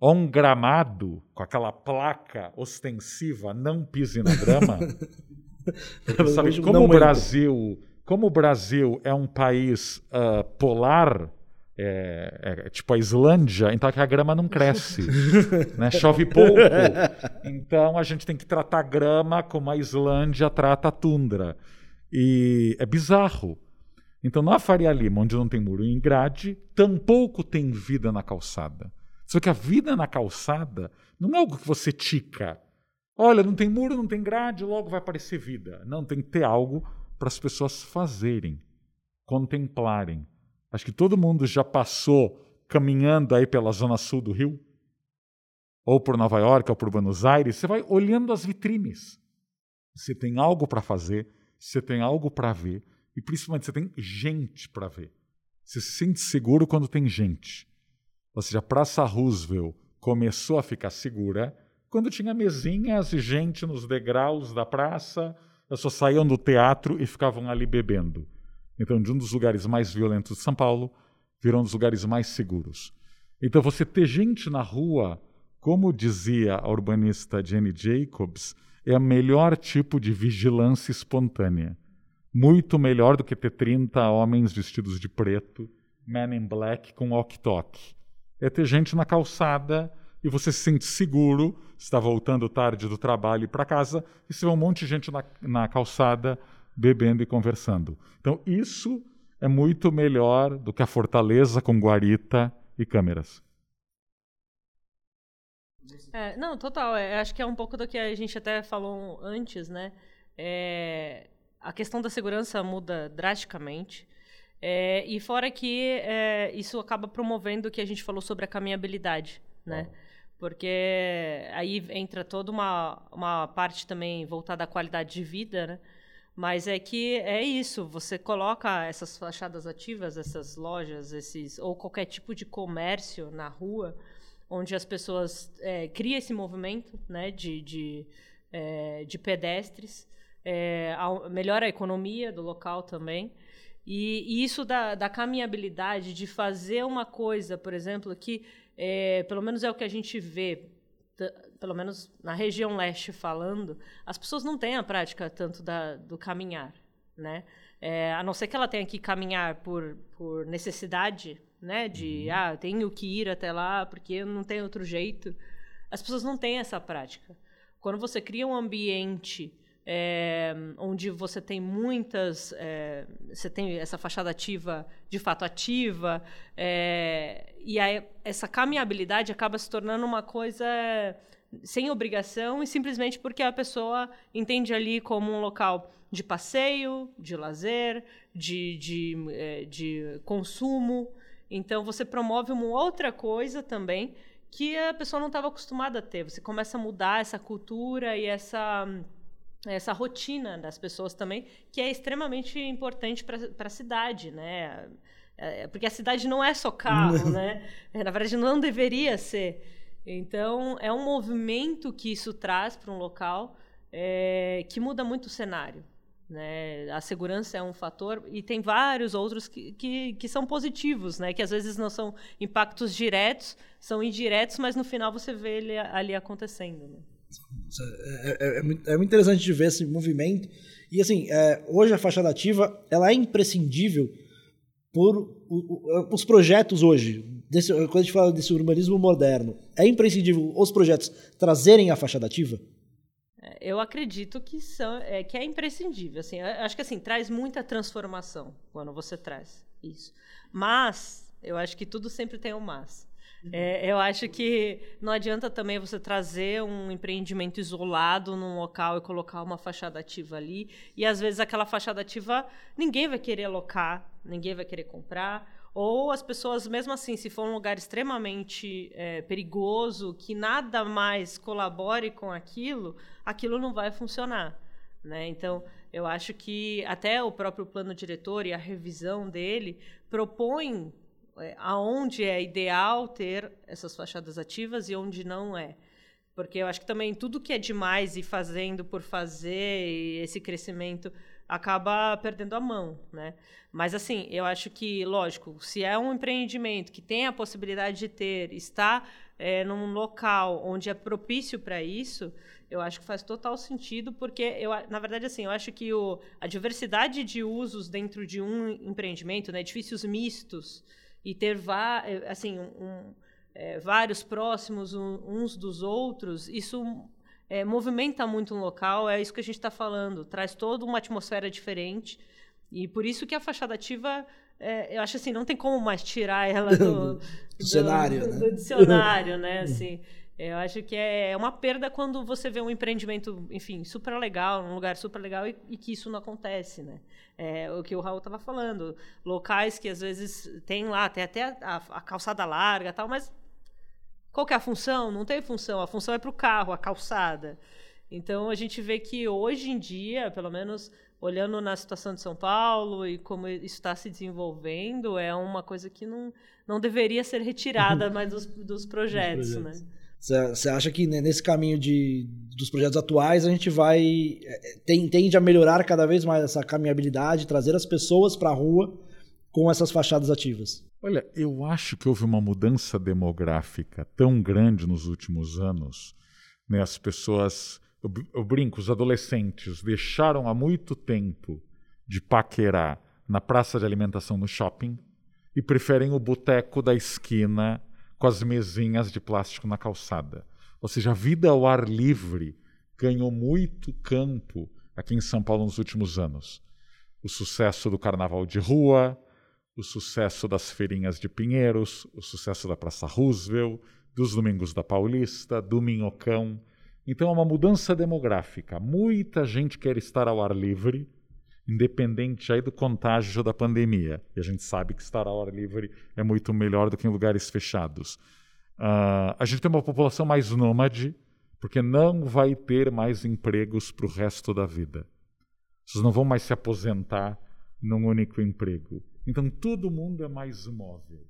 ou um gramado com aquela placa ostensiva não pise na grama. sabe, como o Brasil, como o Brasil é um país uh, polar, é, é, tipo a Islândia, então a grama não cresce, né? chove pouco. Então a gente tem que tratar a grama como a Islândia trata a tundra. E é bizarro. Então na Faria Lima, onde não tem muro em grade, tampouco tem vida na calçada. Só que a vida na calçada não é algo que você tica. Olha, não tem muro, não tem grade, logo vai aparecer vida. Não, tem que ter algo para as pessoas fazerem, contemplarem. Acho que todo mundo já passou caminhando aí pela zona sul do Rio, ou por Nova York, ou por Buenos Aires, você vai olhando as vitrines. Você tem algo para fazer, você tem algo para ver, e principalmente você tem gente para ver. Você se sente seguro quando tem gente. Ou seja, a Praça Roosevelt começou a ficar segura quando tinha mesinhas e gente nos degraus da praça, as pessoas saíam do teatro e ficavam ali bebendo. Então, de um dos lugares mais violentos de São Paulo, virou um dos lugares mais seguros. Então, você ter gente na rua, como dizia a urbanista Jenny Jacobs, é o melhor tipo de vigilância espontânea. Muito melhor do que ter 30 homens vestidos de preto, men in black com walkie-talkie é ter gente na calçada e você se sente seguro, está voltando tarde do trabalho para casa e você vê um monte de gente na, na calçada bebendo e conversando. Então, isso é muito melhor do que a fortaleza com guarita e câmeras. É, não, total. É, acho que é um pouco do que a gente até falou antes, né? É, a questão da segurança muda drasticamente. É, e fora que é, isso acaba promovendo o que a gente falou sobre a caminhabilidade, né? Porque aí entra toda uma, uma parte também voltada à qualidade de vida, né? Mas é que é isso, você coloca essas fachadas ativas, essas lojas, esses ou qualquer tipo de comércio na rua, onde as pessoas é, criam esse movimento né, de, de, é, de pedestres, é, melhora a economia do local também. E, e isso da, da, caminhabilidade, de fazer uma coisa, por exemplo, que é, pelo menos é o que a gente vê pelo menos na região leste falando, as pessoas não têm a prática tanto da, do caminhar, né? É, a não ser que ela tenha que caminhar por, por necessidade, né? De, uhum. ah, tenho que ir até lá porque não tem outro jeito. As pessoas não têm essa prática. Quando você cria um ambiente é, onde você tem muitas, é, você tem essa fachada ativa, de fato ativa, é, e essa caminhabilidade acaba se tornando uma coisa sem obrigação e simplesmente porque a pessoa entende ali como um local de passeio, de lazer, de, de, é, de consumo. Então você promove uma outra coisa também que a pessoa não estava acostumada a ter. Você começa a mudar essa cultura e essa essa rotina das pessoas também, que é extremamente importante para a cidade, né? É, porque a cidade não é só carro, né? É, na verdade, não deveria ser. Então, é um movimento que isso traz para um local é, que muda muito o cenário. Né? A segurança é um fator e tem vários outros que, que, que, são positivos, né? que às vezes não são impactos diretos, são indiretos, mas no final você vê ele ali acontecendo. Né? É, é, é, muito, é, muito, interessante de ver esse movimento. E assim, é, hoje a fachada ativa ela é imprescindível por os projetos hoje. Desse, quando a gente fala desse urbanismo moderno, é imprescindível os projetos trazerem a fachada ativa? É, eu acredito que, são, é, que é imprescindível. Assim, acho que assim, traz muita transformação quando você traz isso. Mas, eu acho que tudo sempre tem um mas. É, eu acho que não adianta também você trazer um empreendimento isolado num local e colocar uma fachada ativa ali. E às vezes aquela fachada ativa ninguém vai querer alocar, ninguém vai querer comprar. Ou as pessoas, mesmo assim, se for um lugar extremamente é, perigoso, que nada mais colabore com aquilo, aquilo não vai funcionar. Né? Então, eu acho que até o próprio plano diretor e a revisão dele propõe é, aonde é ideal ter essas fachadas ativas e onde não é. Porque eu acho que também tudo que é demais e fazendo por fazer e esse crescimento acaba perdendo a mão, né? Mas assim, eu acho que, lógico, se é um empreendimento que tem a possibilidade de ter, está é, num local onde é propício para isso, eu acho que faz total sentido, porque eu, na verdade, assim, eu acho que o, a diversidade de usos dentro de um empreendimento, né, edifícios mistos, e ter eh, assim, um, é, vários próximos uns dos outros, isso é, movimenta muito um local, é isso que a gente está falando, traz toda uma atmosfera diferente. E por isso que a fachada ativa, é, eu acho assim, não tem como mais tirar ela do, do, cenário, do, né? do dicionário, né? Assim, eu acho que é uma perda quando você vê um empreendimento, enfim, super legal, um lugar super legal e, e que isso não acontece, né? É, o que o Raul estava falando, locais que às vezes tem lá, tem até a, a calçada larga tal, mas qual que é a função? Não tem função, a função é para o carro, a calçada. Então a gente vê que hoje em dia, pelo menos olhando na situação de São Paulo e como isso está se desenvolvendo, é uma coisa que não, não deveria ser retirada mais dos, dos projetos, dos projetos. né? Você acha que nesse caminho de, dos projetos atuais a gente vai é, tem, tende a melhorar cada vez mais essa caminhabilidade, trazer as pessoas para a rua com essas fachadas ativas? Olha, eu acho que houve uma mudança demográfica tão grande nos últimos anos. Né? As pessoas, eu, eu brinco, os adolescentes deixaram há muito tempo de paquerar na praça de alimentação no shopping e preferem o boteco da esquina com as mesinhas de plástico na calçada. Ou seja, a vida ao ar livre ganhou muito campo aqui em São Paulo nos últimos anos. O sucesso do carnaval de rua, o sucesso das feirinhas de Pinheiros, o sucesso da Praça Roosevelt, dos Domingos da Paulista, do Minhocão. Então é uma mudança demográfica. Muita gente quer estar ao ar livre, independente aí do contágio da pandemia. E a gente sabe que estar ao ar livre é muito melhor do que em lugares fechados. Uh, a gente tem uma população mais nômade, porque não vai ter mais empregos para o resto da vida. Vocês não vão mais se aposentar num único emprego. Então todo mundo é mais móvel.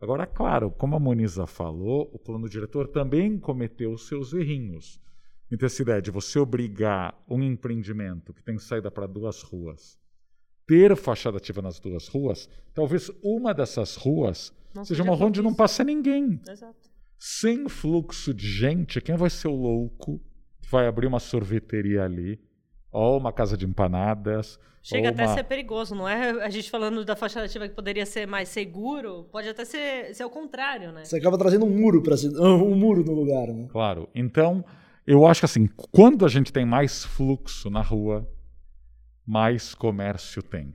Agora, claro, como a Moniza falou, o plano diretor também cometeu os seus errinhos. Então, essa ideia de você obrigar um empreendimento que tem saída para duas ruas, ter fachada ativa nas duas ruas, talvez uma dessas ruas não seja uma rua onde não passa ninguém. Exato. Sem fluxo de gente, quem vai ser o louco que vai abrir uma sorveteria ali, ou uma casa de empanadas. Chega até uma... a ser perigoso, não é? A gente falando da fachada ativa que poderia ser mais seguro, pode até ser, ser o contrário, né? Você acaba trazendo um muro para um muro no lugar, né? Claro. Então, eu acho que assim, quando a gente tem mais fluxo na rua, mais comércio tem.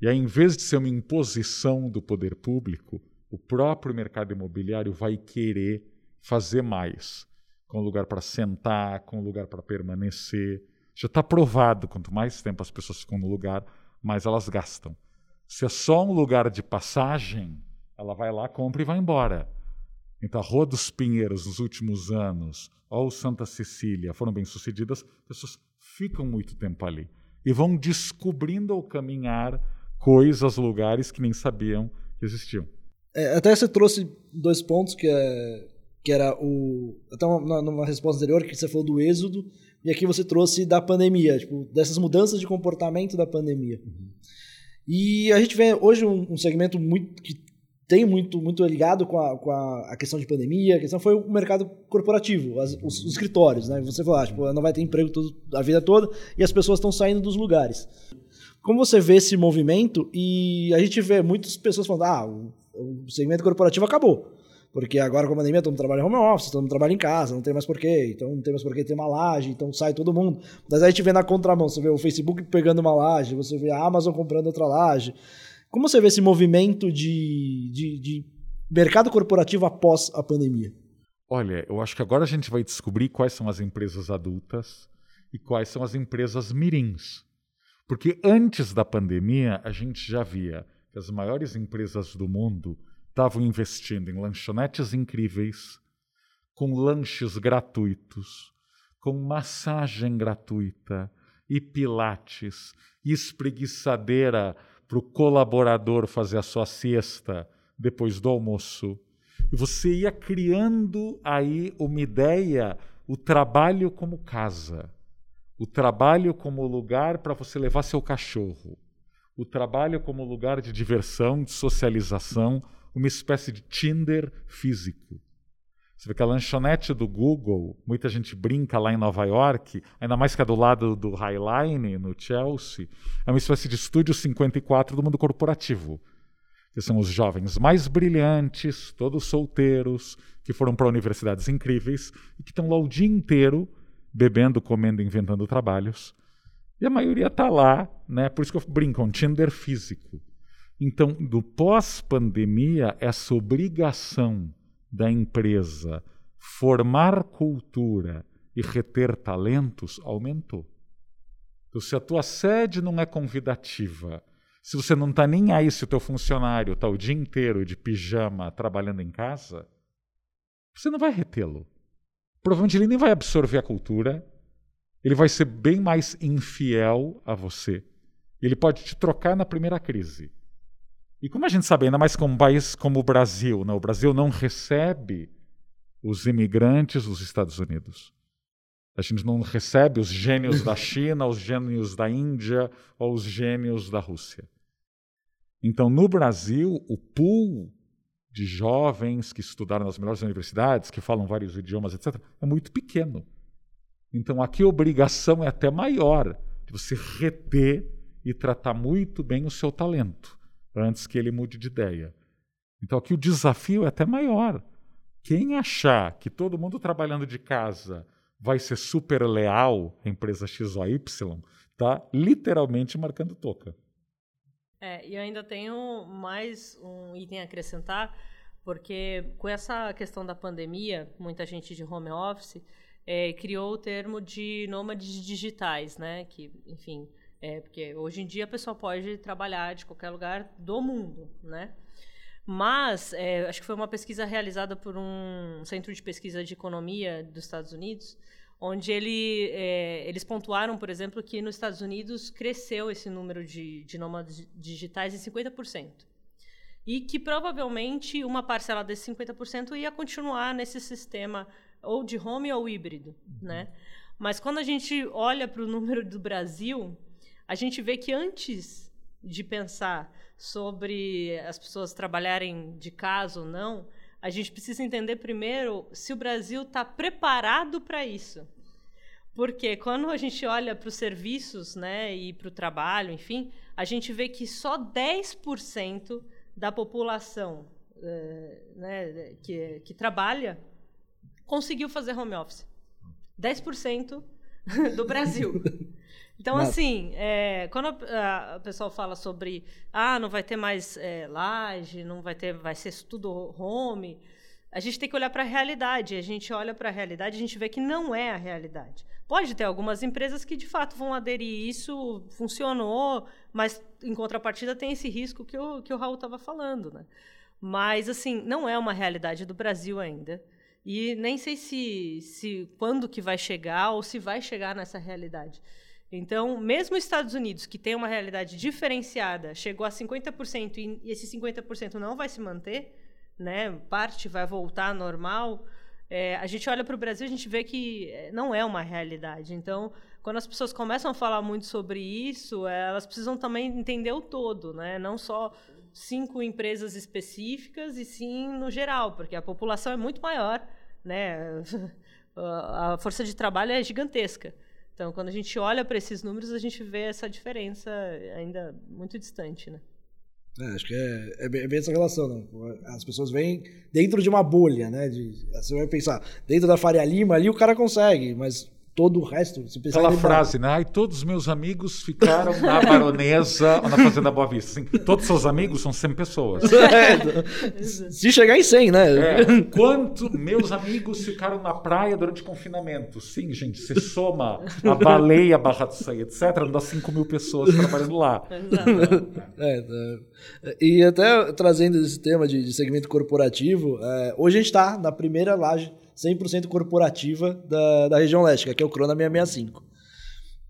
E aí, em vez de ser uma imposição do poder público, o próprio mercado imobiliário vai querer fazer mais, com lugar para sentar, com lugar para permanecer. Já está provado, quanto mais tempo as pessoas ficam no lugar, mais elas gastam. Se é só um lugar de passagem, ela vai lá, compra e vai embora. Então, a Rua dos Pinheiros, nos últimos anos, ou Santa Cecília, foram bem sucedidas, as pessoas ficam muito tempo ali e vão descobrindo ao caminhar coisas, lugares que nem sabiam que existiam. É, até você trouxe dois pontos que é que era o até uma, numa resposta anterior que você falou do êxodo e aqui você trouxe da pandemia, tipo, dessas mudanças de comportamento da pandemia. Uhum. E a gente vê hoje um, um, segmento muito que tem muito muito ligado com a, com a, a, questão de pandemia, a questão foi o mercado corporativo, as, os, os, escritórios, né? Você falou, ah, tipo, não vai ter emprego todo, a vida toda e as pessoas estão saindo dos lugares. Como você vê esse movimento e a gente vê muitas pessoas falando, ah, o o segmento corporativo acabou. Porque agora com a pandemia todo mundo trabalha em home office, todo mundo trabalha em casa, não tem mais porquê, então não tem mais porquê ter uma laje, então sai todo mundo. Mas aí a gente vê na contramão, você vê o Facebook pegando uma laje, você vê a Amazon comprando outra laje. Como você vê esse movimento de, de, de mercado corporativo após a pandemia? Olha, eu acho que agora a gente vai descobrir quais são as empresas adultas e quais são as empresas mirins. Porque antes da pandemia, a gente já via que as maiores empresas do mundo estavam investindo em lanchonetes incríveis, com lanches gratuitos, com massagem gratuita e pilates e espreguiçadeira para o colaborador fazer a sua siesta depois do almoço. Você ia criando aí uma ideia, o trabalho como casa, o trabalho como lugar para você levar seu cachorro, o trabalho como lugar de diversão, de socialização, uma espécie de Tinder físico. Você vê que a lanchonete do Google, muita gente brinca lá em Nova York, ainda mais que é do lado do Highline, no Chelsea, é uma espécie de estúdio 54 do mundo corporativo. Que são os jovens mais brilhantes, todos solteiros, que foram para universidades incríveis e que estão lá o dia inteiro bebendo, comendo, inventando trabalhos e a maioria está lá, né? Por isso que eu brinco, é um Tinder físico. Então, do pós-pandemia, essa obrigação da empresa formar cultura e reter talentos aumentou. Então, se a tua sede não é convidativa, se você não está nem aí se o teu funcionário está o dia inteiro de pijama trabalhando em casa, você não vai retê-lo. Provavelmente ele nem vai absorver a cultura, ele vai ser bem mais infiel a você. Ele pode te trocar na primeira crise. E como a gente sabe, ainda mais como um país como o Brasil, né? o Brasil não recebe os imigrantes dos Estados Unidos. A gente não recebe os gênios da China, os gênios da Índia ou os gênios da Rússia. Então, no Brasil, o pool de jovens que estudaram nas melhores universidades, que falam vários idiomas, etc., é muito pequeno. Então aqui a obrigação é até maior de você reter e tratar muito bem o seu talento antes que ele mude de ideia. Então aqui o desafio é até maior. Quem achar que todo mundo trabalhando de casa vai ser super leal à empresa X ou Y, está literalmente marcando toca. É, e ainda tenho mais um item a acrescentar, Porque com essa questão da pandemia, muita gente de home office é, criou o termo de nômades digitais, né? Que, enfim, é, porque hoje em dia a pessoa pode trabalhar de qualquer lugar do mundo, né? Mas, é, acho que foi uma pesquisa realizada por um centro de pesquisa de economia dos Estados Unidos, onde ele, é, eles pontuaram, por exemplo, que nos Estados Unidos cresceu esse número de, de nômades digitais em 50%. E que provavelmente uma parcela desses 50% ia continuar nesse sistema ou de home ou híbrido, uhum. né? Mas quando a gente olha para o número do Brasil, a gente vê que antes de pensar sobre as pessoas trabalharem de casa ou não, a gente precisa entender primeiro se o Brasil está preparado para isso. Porque quando a gente olha para os serviços né, e para o trabalho, enfim, a gente vê que só 10% da população uh, né, que, que trabalha conseguiu fazer home office. 10% do Brasil. Então, Mas... assim, é, quando o pessoal fala sobre ah, não vai ter mais é, laje, não vai ter, vai ser tudo home, a gente tem que olhar para a realidade. A gente olha para a realidade, a gente vê que não é a realidade. Pode ter algumas empresas que de fato vão aderir isso, funcionou, mas em contrapartida tem esse risco que o, que o Raul estava falando, né? Mas assim, não é uma realidade do Brasil ainda. E nem sei se, se quando que vai chegar ou se vai chegar nessa realidade. Então, mesmo os Estados Unidos, que tem uma realidade diferenciada, chegou a 50% e esse 50% não vai se manter, né? parte vai voltar normal, é, a gente olha para o Brasil a gente vê que é, não é uma realidade. Então, quando as pessoas começam a falar muito sobre isso, é, elas precisam também entender o todo, né? não só cinco empresas específicas, e sim no geral, porque a população é muito maior, né? a força de trabalho é gigantesca. Então, quando a gente olha para esses números, a gente vê essa diferença ainda muito distante, né? É, acho que é, é, bem, é, essa relação, né? As pessoas vêm dentro de uma bolha, né? De, você vai pensar, dentro da Faria Lima ali o cara consegue, mas todo o resto. Se Aquela frase, né? Ai, todos os meus amigos ficaram na baronesa ou na Fazenda Boa Vista. Assim, todos seus amigos são 100 pessoas. É, se chegar em 100, né? É, quanto meus amigos ficaram na praia durante o confinamento? Sim, gente, você soma a baleia, Barra do Saí, etc., dá 5 mil pessoas trabalhando lá. É, tá. e até trazendo esse tema de, de segmento corporativo, é, hoje a gente está na primeira laje 100% corporativa da, da região leste, que é o Crona 665.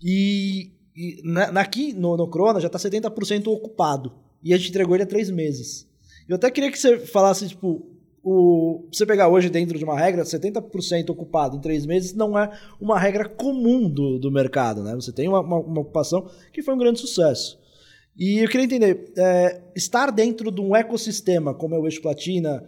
E, e na, aqui no, no Crona já está 70% ocupado. E a gente entregou ele há três meses. Eu até queria que você falasse, tipo, o, você pegar hoje dentro de uma regra, 70% ocupado em três meses não é uma regra comum do, do mercado, né? Você tem uma, uma, uma ocupação que foi um grande sucesso. E eu queria entender, é, estar dentro de um ecossistema como é o Eixo Platina,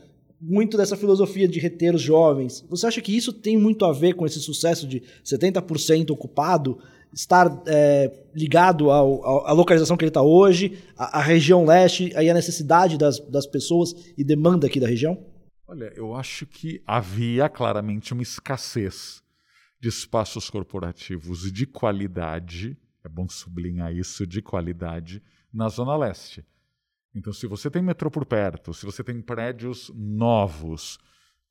muito dessa filosofia de reter os jovens. Você acha que isso tem muito a ver com esse sucesso de 70% ocupado, estar é, ligado ao, à localização que ele está hoje, à, região leste, aí a necessidade das, das pessoas e demanda aqui da região? Olha, eu acho que havia claramente uma escassez de espaços corporativos de qualidade, é bom sublinhar isso, de qualidade, na Zona Leste. Então, se você tem metrô por perto, se você tem prédios novos,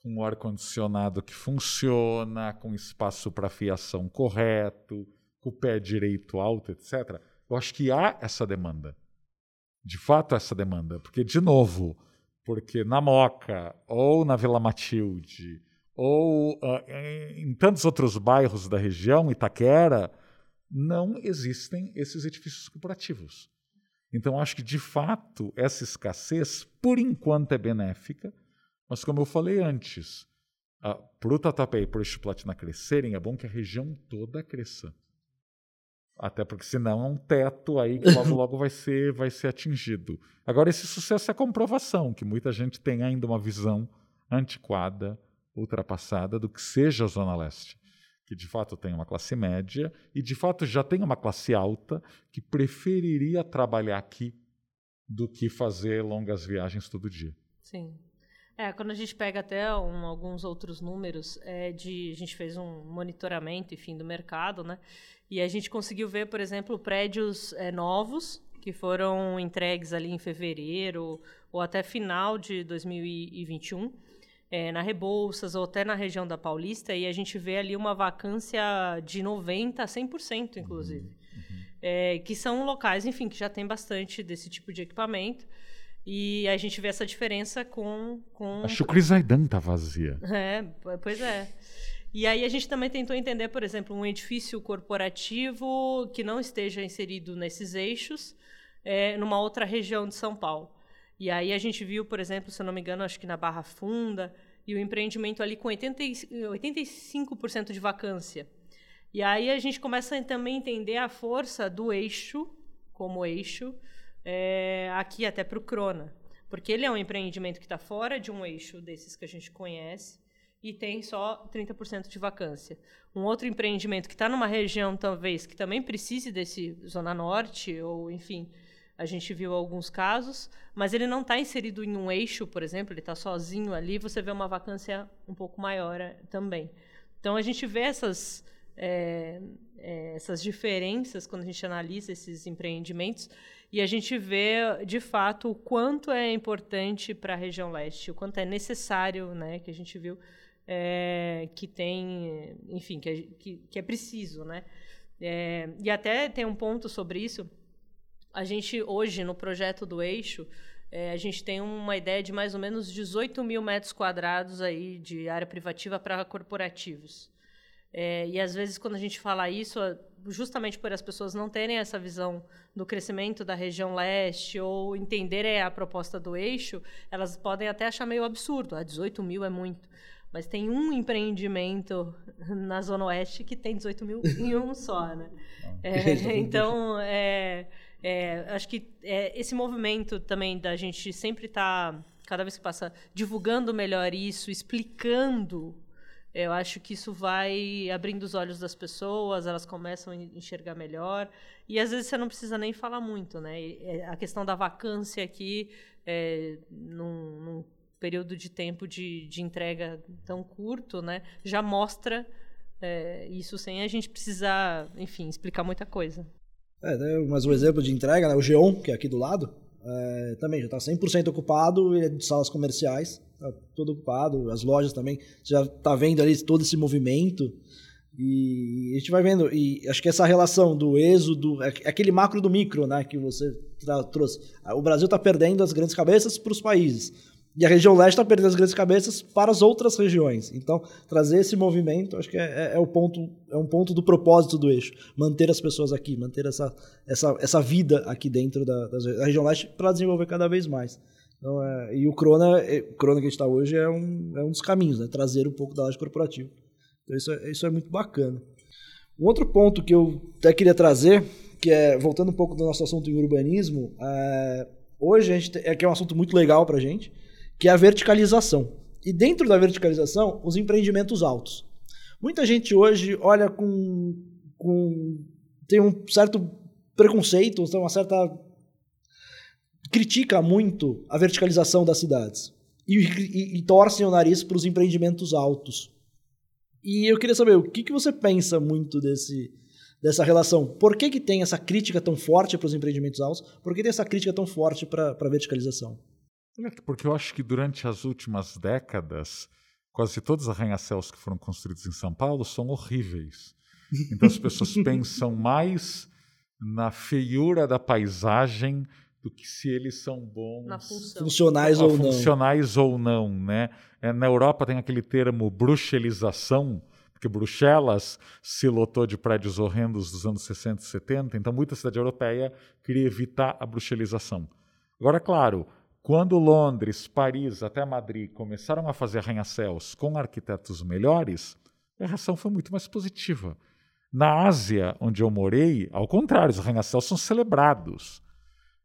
com ar-condicionado que funciona, com espaço para fiação correto, com o pé direito alto, etc., eu acho que há essa demanda. De fato, essa demanda. Porque, de novo, porque na Moca, ou na Vila Matilde, ou uh, em tantos outros bairros da região, Itaquera, não existem esses edifícios corporativos. Então, acho que, de fato, essa escassez, por enquanto, é benéfica, mas, como eu falei antes, para o Tatuapé e para o Platina crescerem, é bom que a região toda cresça. Até porque, senão, é um teto aí que logo, logo vai ser, vai ser atingido. Agora, esse sucesso é comprovação que muita gente tem ainda uma visão antiquada, ultrapassada do que seja a Zona Leste que de fato tem uma classe média e de fato já tem uma classe alta que preferiria trabalhar aqui do que fazer longas viagens todo dia. Sim. É, quando a gente pega até um, alguns outros números, é de, a gente fez um monitoramento, enfim, do mercado, né? E a gente conseguiu ver, por exemplo, prédios é, novos que foram entregues ali em fevereiro ou até final de 2021, é, na Rebouças ou até na região da Paulista, e a gente vê ali uma vacância de 90% a 100%, inclusive. Uhum. É, que são locais, enfim, que já tem bastante desse tipo de equipamento. E a gente vê essa diferença com. com... Acho que o Crisaidan tá vazia. É, pois é. E aí a gente também tentou entender, por exemplo, um edifício corporativo que não esteja inserido nesses eixos, é, numa outra região de São Paulo. E aí a gente viu, por exemplo, se eu não me engano, acho que na Barra Funda, e o empreendimento ali com 80, 85% de vacância. E aí a gente começa a também entender a força do eixo, como eixo, é, aqui até para o Crona. Porque ele é um empreendimento que está fora de um eixo desses que a gente conhece, e tem só 30% de vacância. Um outro empreendimento que está numa região, talvez, que também precise desse Zona Norte, ou enfim, a gente viu alguns casos, mas ele não está inserido em um eixo, por exemplo, ele está sozinho ali, você vê uma vacância um pouco maior eh, também. Então a gente vê essas, é, é, essas diferenças quando a gente analisa esses empreendimentos e a gente vê de fato o quanto é importante para a região leste, o quanto é necessário, né, que a gente viu é, que tem, enfim, que que, que é preciso, né? E até tem um ponto sobre isso. A gente hoje no projeto do eixo é, a gente tem uma ideia de mais ou menos 18 mil metros quadrados aí de área privativa para corporativos. É, e às vezes quando a gente fala isso, justamente por as pessoas não terem essa visão do crescimento da região leste ou entenderem a proposta do eixo, elas podem até achar meio absurdo. Ah, 18 mil é muito. Mas tem um empreendimento na Zona Oeste que tem 18 mil em um só, né? É, então, é, é, acho que é, esse movimento também da gente sempre estar, tá, cada vez que passa, divulgando melhor isso, explicando, eu acho que isso vai abrindo os olhos das pessoas, elas começam a enxergar melhor. E às vezes você não precisa nem falar muito, né? É, a questão da vacância aqui, é, num, num período de tempo de, de entrega tão curto, né, já mostra é, isso sem a gente precisar, enfim, explicar muita coisa. É, mas um exemplo de entrega, né, o Geon, que é aqui do lado, é, também já está 100% ocupado, e é de salas comerciais, está tudo ocupado, as lojas também, já está vendo ali todo esse movimento, e a gente vai vendo, e acho que essa relação do êxodo, é aquele macro do micro, né, que você trouxe. O Brasil está perdendo as grandes cabeças para os países. E a região leste está perdendo as grandes cabeças para as outras regiões. Então, trazer esse movimento, acho que é, é, é, o ponto, é um ponto do propósito do eixo. Manter as pessoas aqui, manter essa, essa, essa vida aqui dentro da, da região leste para desenvolver cada vez mais. Então, é, e o Crona, é, o Crona que a gente está hoje é um, é um dos caminhos, né? trazer um pouco da laje corporativa. Então, isso é, isso é muito bacana. Um outro ponto que eu até queria trazer, que é, voltando um pouco do nosso assunto em urbanismo, é, hoje a gente é que é um assunto muito legal para a gente, que é a verticalização. E dentro da verticalização, os empreendimentos altos. Muita gente hoje olha com, com tem um certo preconceito, uma certa critica muito a verticalização das cidades e, e, e torcem o nariz para os empreendimentos altos. E eu queria saber o que, que você pensa muito desse, dessa relação. Por que, que tem essa crítica tão forte para os empreendimentos altos? Por que tem essa crítica tão forte para a verticalização? Porque eu acho que durante as últimas décadas, quase todos os arranha-céus que foram construídos em São Paulo são horríveis. Então as pessoas pensam mais na feiura da paisagem do que se eles são bons, funcionais ou não. Funcionais ou não, né? É, na Europa tem aquele termo bruxelização, porque Bruxelas se lotou de prédios horrendos dos anos 60 e 70, então muita cidade europeia queria evitar a bruxelização. Agora, claro, quando Londres, Paris, até Madrid começaram a fazer arranha-céus com arquitetos melhores, a reação foi muito mais positiva. Na Ásia, onde eu morei, ao contrário, os arranha-céus são celebrados.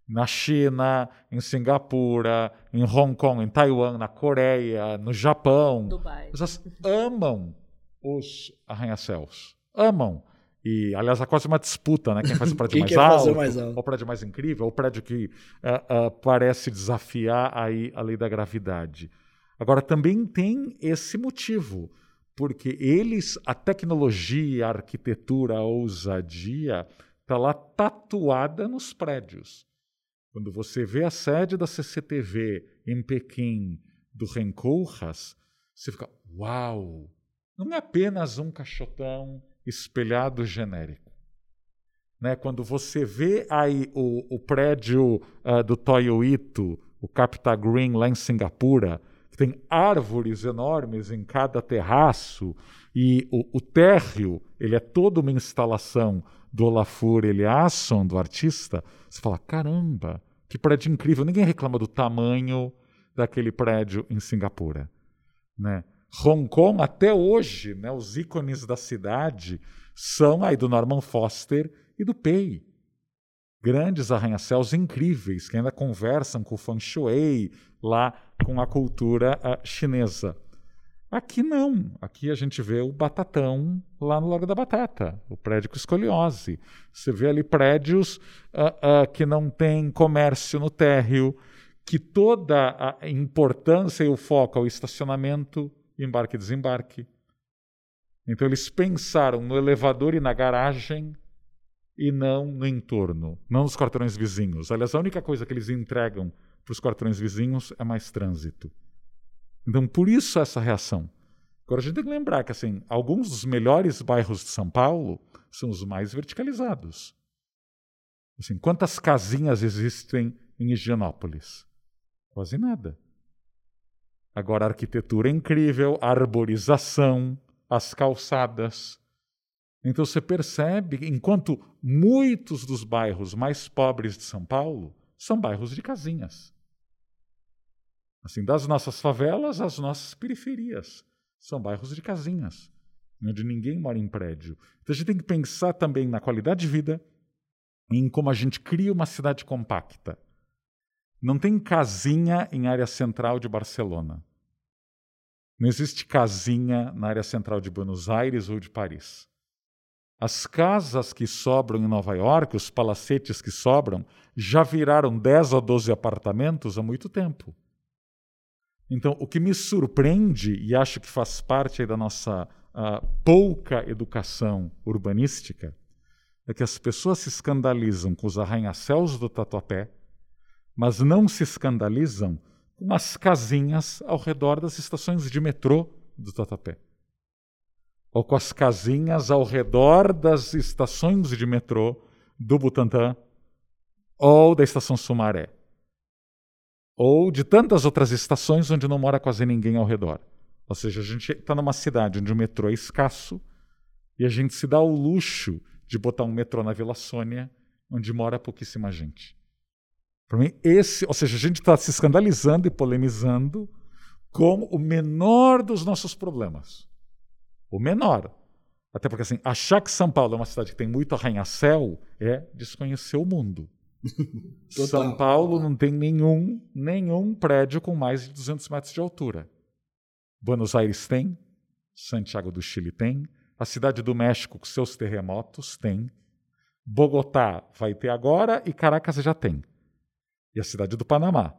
Na China, em Singapura, em Hong Kong, em Taiwan, na Coreia, no Japão. Dubai. Pessoas amam os arranha-céus. Amam. E, aliás, há quase uma disputa, né? Quem faz o prédio mais, alto, mais, alto, o prédio mais incrível, o prédio que uh, uh, parece desafiar aí a lei da gravidade. Agora, também tem esse motivo, porque eles, a tecnologia, a arquitetura, a ousadia, Está lá tatuada nos prédios. Quando você vê a sede da CCTV em Pequim, do Rencourras, você fica, uau! Não é apenas um caixotão espelhado genérico. Né? Quando você vê aí o, o prédio uh, do Toyo Ito, o Capita Green lá em Singapura, que tem árvores enormes em cada terraço, e o, o térreo ele é toda uma instalação do Olafur Eliasson, do artista, você fala, caramba, que prédio incrível. Ninguém reclama do tamanho daquele prédio em Singapura. Né? Hong Kong, até hoje, né, os ícones da cidade são aí do Norman Foster e do Pei. Grandes arranha-céus incríveis que ainda conversam com o feng shui, lá com a cultura uh, chinesa. Aqui não. Aqui a gente vê o Batatão lá no Lago da Batata, o prédio com escoliose. Você vê ali prédios uh, uh, que não têm comércio no térreo, que toda a importância e o foco é o estacionamento, embarque e desembarque. Então eles pensaram no elevador e na garagem e não no entorno, não nos quarteirões vizinhos. Aliás, a única coisa que eles entregam para os quarteirões vizinhos é mais trânsito. Então, por isso essa reação. Agora, a gente tem que lembrar que assim, alguns dos melhores bairros de São Paulo são os mais verticalizados. Assim, quantas casinhas existem em Higienópolis? Quase nada. Agora, a arquitetura é incrível, a arborização, as calçadas. Então, você percebe, enquanto muitos dos bairros mais pobres de São Paulo são bairros de casinhas. Assim, das nossas favelas às nossas periferias. São bairros de casinhas, onde ninguém mora em prédio. Então a gente tem que pensar também na qualidade de vida em como a gente cria uma cidade compacta. Não tem casinha em área central de Barcelona. Não existe casinha na área central de Buenos Aires ou de Paris. As casas que sobram em Nova York, os palacetes que sobram, já viraram 10 ou 12 apartamentos há muito tempo. Então, o que me surpreende, e acho que faz parte da nossa uh, pouca educação urbanística, é que as pessoas se escandalizam com os arranha-céus do Tatuapé, mas não se escandalizam com as casinhas ao redor das estações de metrô do Tatuapé. Ou com as casinhas ao redor das estações de metrô do Butantã ou da estação Sumaré ou de tantas outras estações onde não mora quase ninguém ao redor. Ou seja, a gente está numa cidade onde o metrô é escasso e a gente se dá o luxo de botar um metrô na Vila Sônia, onde mora pouquíssima gente. Para mim, esse, ou seja, a gente está se escandalizando e polemizando com o menor dos nossos problemas. O menor. Até porque assim, achar que São Paulo é uma cidade que tem muito arranha-céu é desconhecer o mundo. São Paulo não tem nenhum, nenhum prédio com mais de 200 metros de altura. Buenos Aires tem, Santiago do Chile tem, a cidade do México com seus terremotos tem, Bogotá vai ter agora e Caracas já tem. E a cidade do Panamá.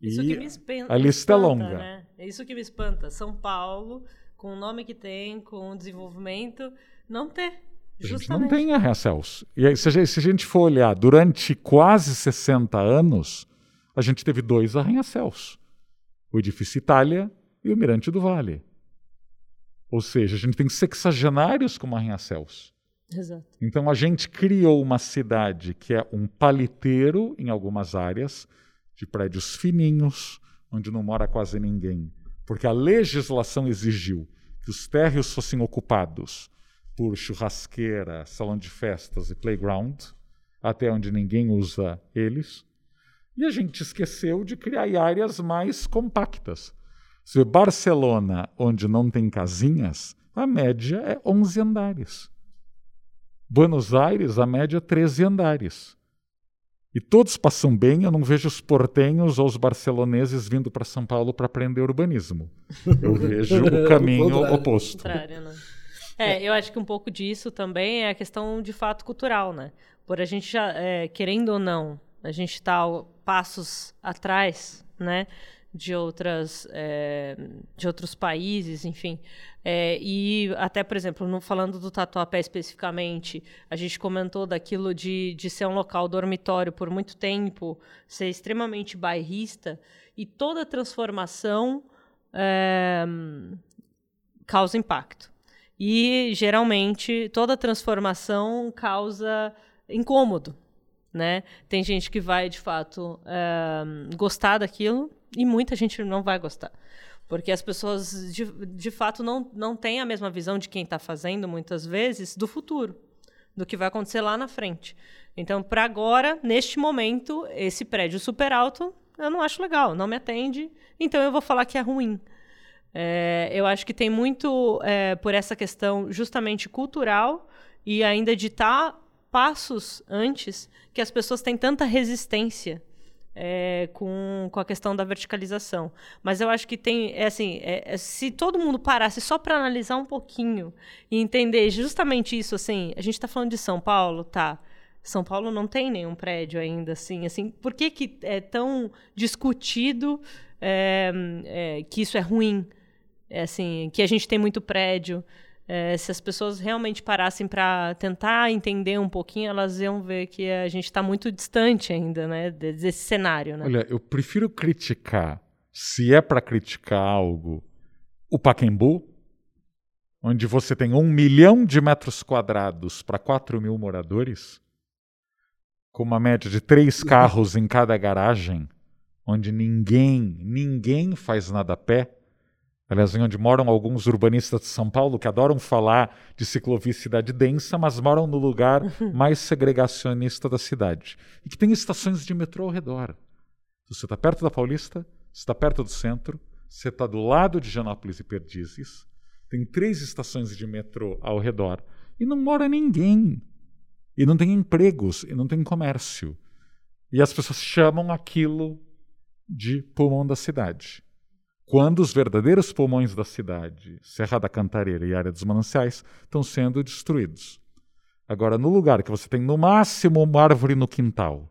Isso e que me espanta, a lista é longa. Né? É isso que me espanta. São Paulo, com o nome que tem, com o desenvolvimento, não ter. A gente não tem arranha-céus. E aí, se a, gente, se a gente for olhar, durante quase 60 anos, a gente teve dois arranha-céus. O edifício Itália e o Mirante do Vale. Ou seja, a gente tem sexagenários como arranha-céus. Exato. Então a gente criou uma cidade que é um paliteiro em algumas áreas, de prédios fininhos, onde não mora quase ninguém, porque a legislação exigiu que os térreos fossem ocupados por churrasqueira, salão de festas e playground, até onde ninguém usa eles. E a gente esqueceu de criar áreas mais compactas. Se Barcelona, onde não tem casinhas, a média é 11 andares. Buenos Aires, a média é 13 andares. E todos passam bem, eu não vejo os portenhos ou os barceloneses vindo para São Paulo para aprender urbanismo. Eu vejo o caminho oposto. Contrário, né? É, eu acho que um pouco disso também é a questão de fato cultural, né? Por a gente já, é, querendo ou não, a gente está passos atrás, né? De outras é, de outros países, enfim. É, e até, por exemplo, no, falando do Tatuapé especificamente, a gente comentou daquilo de, de ser um local dormitório por muito tempo, ser extremamente bairrista, e toda transformação é, causa impacto. E geralmente toda transformação causa incômodo, né? Tem gente que vai de fato gostar daquilo e muita gente não vai gostar. Porque as pessoas, de, de fato, não, não têm a mesma visão de quem está fazendo, muitas vezes, do futuro, do que vai acontecer lá na frente. Então, para agora, neste momento, esse prédio super alto, eu não acho legal, não me atende, então eu vou falar que é ruim. É, eu acho que tem muito é, por essa questão justamente cultural e ainda de estar tá passos antes que as pessoas têm tanta resistência é, com, com a questão da verticalização. Mas eu acho que tem, é assim, é, é se todo mundo parasse só para analisar um pouquinho e entender justamente isso, assim, a gente está falando de São Paulo, tá? São Paulo não tem nenhum prédio ainda, assim, assim, por que, que é tão discutido é, é, que isso é ruim? Assim, que a gente tem muito prédio. É, se as pessoas realmente parassem para tentar entender um pouquinho, elas iam ver que a gente está muito distante ainda, né, desse cenário. Né? Olha, eu prefiro criticar, se é para criticar algo, o Paquembu, onde você tem um milhão de metros quadrados para 4 mil moradores, com uma média de três carros em cada garagem, onde ninguém, ninguém faz nada a pé aliás, onde moram alguns urbanistas de São Paulo que adoram falar de ciclovicidade densa, mas moram no lugar mais segregacionista da cidade. E que tem estações de metrô ao redor. Você está perto da Paulista, você está perto do centro, você está do lado de Janópolis e Perdizes, tem três estações de metrô ao redor e não mora ninguém. E não tem empregos, e não tem comércio. E as pessoas chamam aquilo de pulmão da cidade quando os verdadeiros pulmões da cidade, Serra da Cantareira e Área dos Mananciais, estão sendo destruídos. Agora, no lugar que você tem no máximo uma árvore no quintal,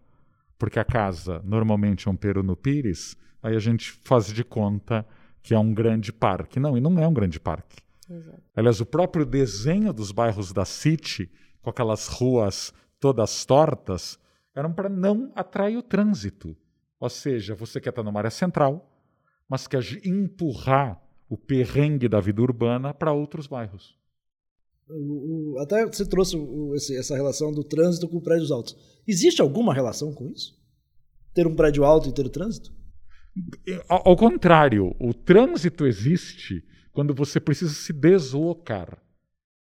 porque a casa normalmente é um peru no pires, aí a gente faz de conta que é um grande parque. Não, e não é um grande parque. Exato. Aliás, o próprio desenho dos bairros da City, com aquelas ruas todas tortas, eram para não atrair o trânsito. Ou seja, você quer estar numa área central, mas quer empurrar o perrengue da vida urbana para outros bairros. O, o, até você trouxe o, esse, essa relação do trânsito com prédios altos. Existe alguma relação com isso? Ter um prédio alto e ter o trânsito? Ao, ao contrário, o trânsito existe quando você precisa se deslocar,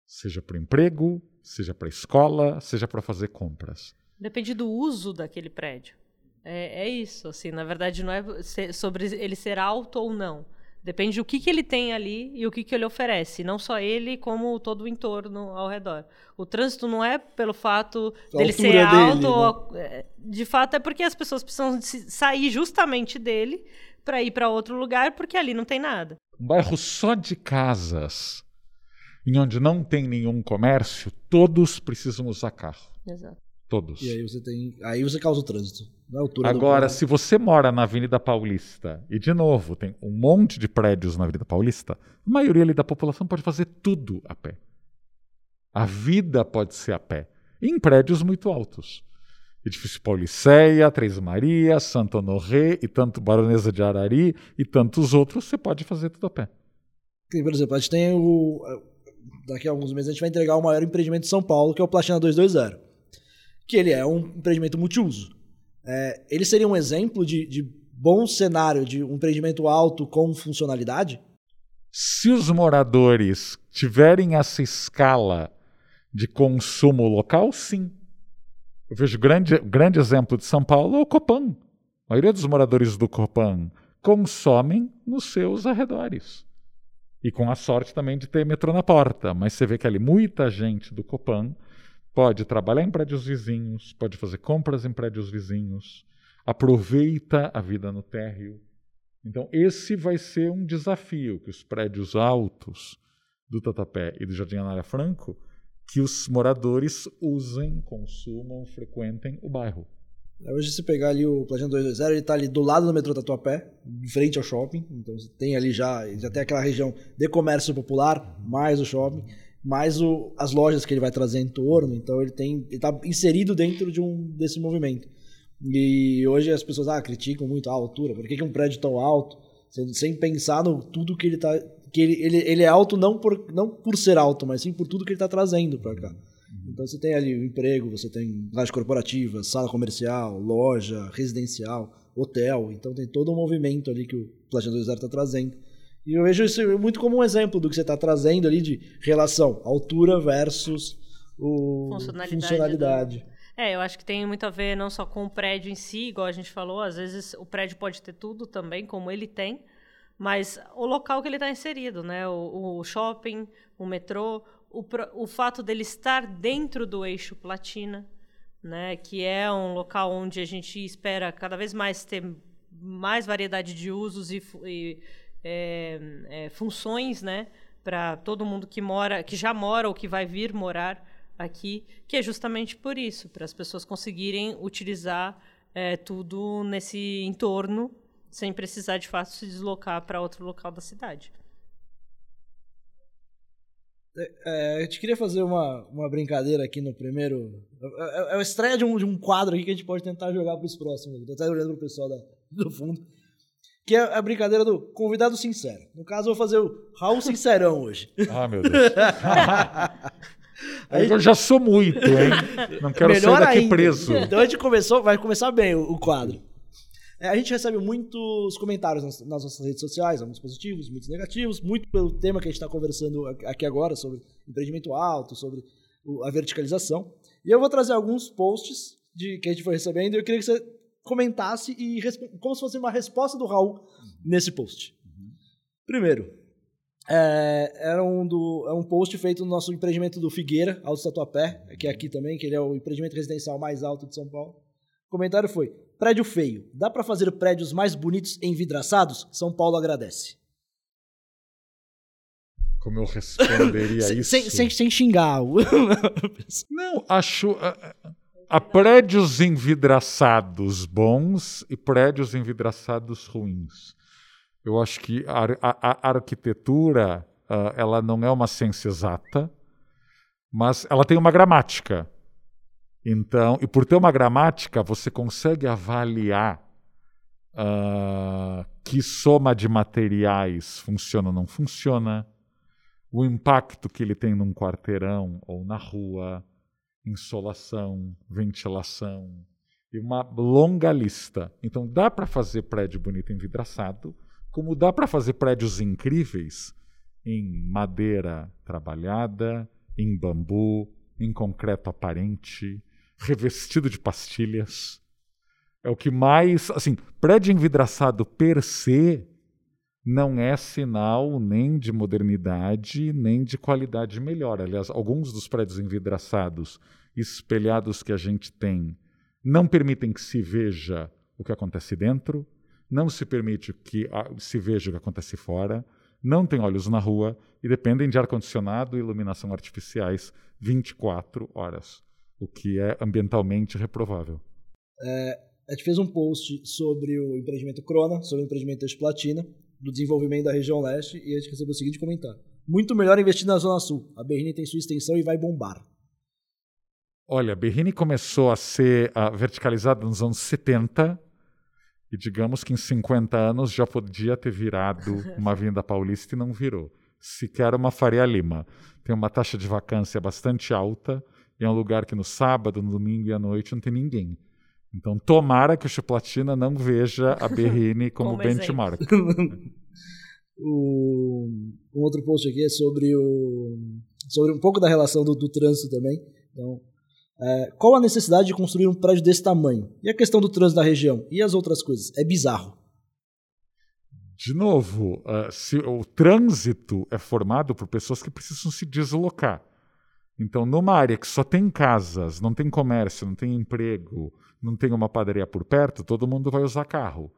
seja para emprego, seja para escola, seja para fazer compras. Depende do uso daquele prédio. É, é isso, assim, na verdade não é sobre ele ser alto ou não. Depende do que, que ele tem ali e o que, que ele oferece. Não só ele, como todo o entorno ao redor. O trânsito não é pelo fato a dele ser alto. Dele, ou, né? De fato, é porque as pessoas precisam sair justamente dele para ir para outro lugar, porque ali não tem nada. Um bairro só de casas, em onde não tem nenhum comércio, todos precisam usar carro. Exato. Todos. E aí você tem. Aí você causa o trânsito. Agora, se você mora na Avenida Paulista, e de novo, tem um monte de prédios na Avenida Paulista, a maioria ali da população pode fazer tudo a pé. A vida pode ser a pé. Em prédios muito altos. Edifício Pauliceia, Três Marias, Santo Honoré e tanto Baronesa de Arari e tantos outros, você pode fazer tudo a pé. Por exemplo, a gente tem o. Daqui a alguns meses a gente vai entregar o maior empreendimento de São Paulo, que é o Platina 220. Que ele é um empreendimento multiuso. É, ele seria um exemplo de, de bom cenário de um empreendimento alto com funcionalidade? Se os moradores tiverem essa escala de consumo local, sim. Eu vejo grande, grande exemplo de São Paulo é o Copan. A maioria dos moradores do Copan consomem nos seus arredores. E com a sorte também de ter metrô na porta. Mas você vê que ali muita gente do Copan Pode trabalhar em prédios vizinhos, pode fazer compras em prédios vizinhos, aproveita a vida no térreo. Então, esse vai ser um desafio que os prédios altos do Tatapé e do Jardim Anália Franco, que os moradores usem, consumam, frequentem o bairro. Hoje, se pegar ali o Plajano 220, ele está ali do lado do metrô Tatuapé, em frente ao shopping. Então, tem ali já, já tem aquela região de comércio popular, mais o shopping, mais o, as lojas que ele vai trazer em torno. Então, ele tem ele está inserido dentro de um desse movimento. E hoje as pessoas ah, criticam muito a altura. Por que, que um prédio tão alto? Sem, sem pensar no tudo que ele está que ele, ele, ele é alto não por, não por ser alto, mas sim por tudo que ele está trazendo para cá. Então você tem ali o emprego, você tem laje corporativa, sala comercial, loja, residencial, hotel. Então tem todo um movimento ali que o Platinum 2.0 está trazendo. E eu vejo isso muito como um exemplo do que você está trazendo ali de relação altura versus o funcionalidade. funcionalidade. Do... É, eu acho que tem muito a ver não só com o prédio em si, igual a gente falou, às vezes o prédio pode ter tudo também, como ele tem, mas o local que ele está inserido, né? O, o, shopping, o metrô, o, o fato dele estar dentro do eixo platina, né? Que é um local onde a gente espera cada vez mais ter mais variedade de usos e, e é, é, funções, né? Para todo mundo que mora, que já mora ou que vai vir morar aqui, que é justamente por isso, para as pessoas conseguirem utilizar é, tudo nesse entorno sem precisar de fato se deslocar para outro local da cidade. É, é, a gente queria fazer uma, uma brincadeira aqui no primeiro. É, é a estreia de um, de um quadro aqui que a gente pode tentar jogar para os próximos. Estou até olhando para o pessoal da, do fundo. Que é a brincadeira do convidado sincero. No caso, eu vou fazer o Raul Sincerão hoje. Ah, meu Deus. Aí, eu já sou muito, hein? Não quero sair daqui ainda. preso. Então a gente começou, vai começar bem o, o quadro. É, a gente recebe muitos comentários nas, nas, nossas redes sociais, alguns positivos, muitos negativos, muito pelo tema que a gente está conversando aqui agora, sobre empreendimento alto, sobre a verticalização. E eu vou trazer alguns posts de, que a gente foi recebendo e eu queria que você comentasse e como se fosse uma resposta do Raul nesse post. Primeiro, é, era um, do, é um post feito no nosso empreendimento do Figueira, Alto Tatuapé, que é aqui também, que ele é o empreendimento residencial mais alto de São Paulo. O comentário foi: Prédio feio. Dá para fazer prédios mais bonitos envidraçados? São Paulo agradece. Como eu responderia isso? Sem, sem, sem xingar. Não, acho. Há prédios envidraçados bons e prédios envidraçados ruins. Eu acho que a, a, a arquitetura uh, ela não é uma ciência exata, mas ela tem uma gramática. Então, e por ter uma gramática, você consegue avaliar uh, que soma de materiais funciona ou não funciona, o impacto que ele tem num quarteirão ou na rua, insolação, ventilação, e uma longa lista. Então, dá para fazer prédio bonito envidraçado, como dá para fazer prédios incríveis em madeira trabalhada, em bambu, em concreto aparente, revestido de pastilhas. É o que mais. Assim, prédio envidraçado per se não é sinal nem de modernidade, nem de qualidade melhor. Aliás, alguns dos prédios envidraçados espelhados que a gente tem não permitem que se veja o que acontece dentro, não se permite que se veja o que acontece fora, não tem olhos na rua e dependem de ar-condicionado e iluminação artificiais 24 horas o que é ambientalmente reprovável. É, a gente fez um post sobre o empreendimento Crona, sobre o empreendimento de Platina, do desenvolvimento da região leste, e a gente recebeu o seguinte comentário. Muito melhor investir na Zona Sul. A Berrini tem sua extensão e vai bombar. Olha, a Berrini começou a ser uh, verticalizada nos anos 70, e digamos que em 50 anos já podia ter virado uma Avenida Paulista e não virou. Sequer uma Faria Lima. Tem uma taxa de vacância bastante alta, e é um lugar que no sábado, no domingo e à noite não tem ninguém. Então, tomara que o Chuplatina não veja a Berrine como, como benchmark. o, um outro post aqui é sobre, o, sobre um pouco da relação do, do trânsito também. Então, é, qual a necessidade de construir um prédio desse tamanho? E a questão do trânsito da região? E as outras coisas? É bizarro. De novo, uh, se o trânsito é formado por pessoas que precisam se deslocar. Então, numa área que só tem casas, não tem comércio, não tem emprego, não tem uma padaria por perto, todo mundo vai usar carro.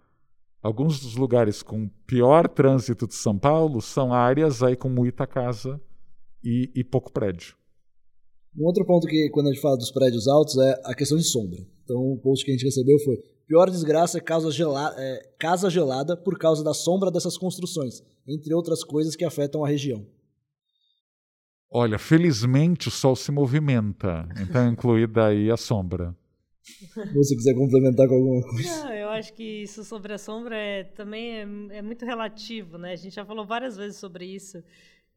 Alguns dos lugares com pior trânsito de São Paulo são áreas aí com muita casa e, e pouco prédio. Um outro ponto que, quando a gente fala dos prédios altos, é a questão de sombra. Então, o post que a gente recebeu foi: pior desgraça é casa, gela é, casa gelada por causa da sombra dessas construções, entre outras coisas que afetam a região. Olha, felizmente o sol se movimenta, então é incluída aí a sombra. Se você quiser complementar com alguma coisa. Não, eu acho que isso sobre a sombra é, também é, é muito relativo, né? A gente já falou várias vezes sobre isso.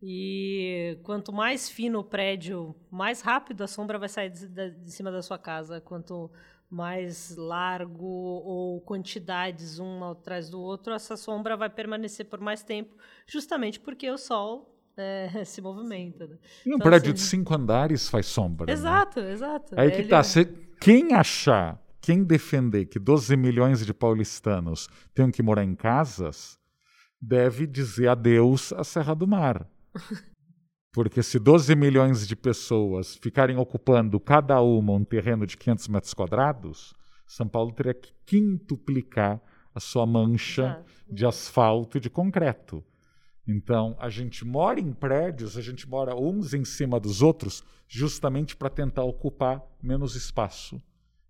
E quanto mais fino o prédio, mais rápido a sombra vai sair de, de, cima da sua casa. Quanto mais largo ou quantidades um atrás do outro, essa sombra vai permanecer por mais tempo, justamente porque o sol é, se movimenta. Né? E um então, prédio assim... de cinco andares faz sombra. Exato, né? exato. Aí que Ele... tá. Cê, quem achar, quem defender que 12 milhões de paulistanos tenham que morar em casas, deve dizer adeus à Serra do Mar. Porque se 12 milhões de pessoas ficarem ocupando cada uma um terreno de 500 metros quadrados, São Paulo teria que quintuplicar a sua mancha de asfalto e de concreto. Então, a gente mora em prédios, a gente mora uns em cima dos outros, justamente para tentar ocupar menos espaço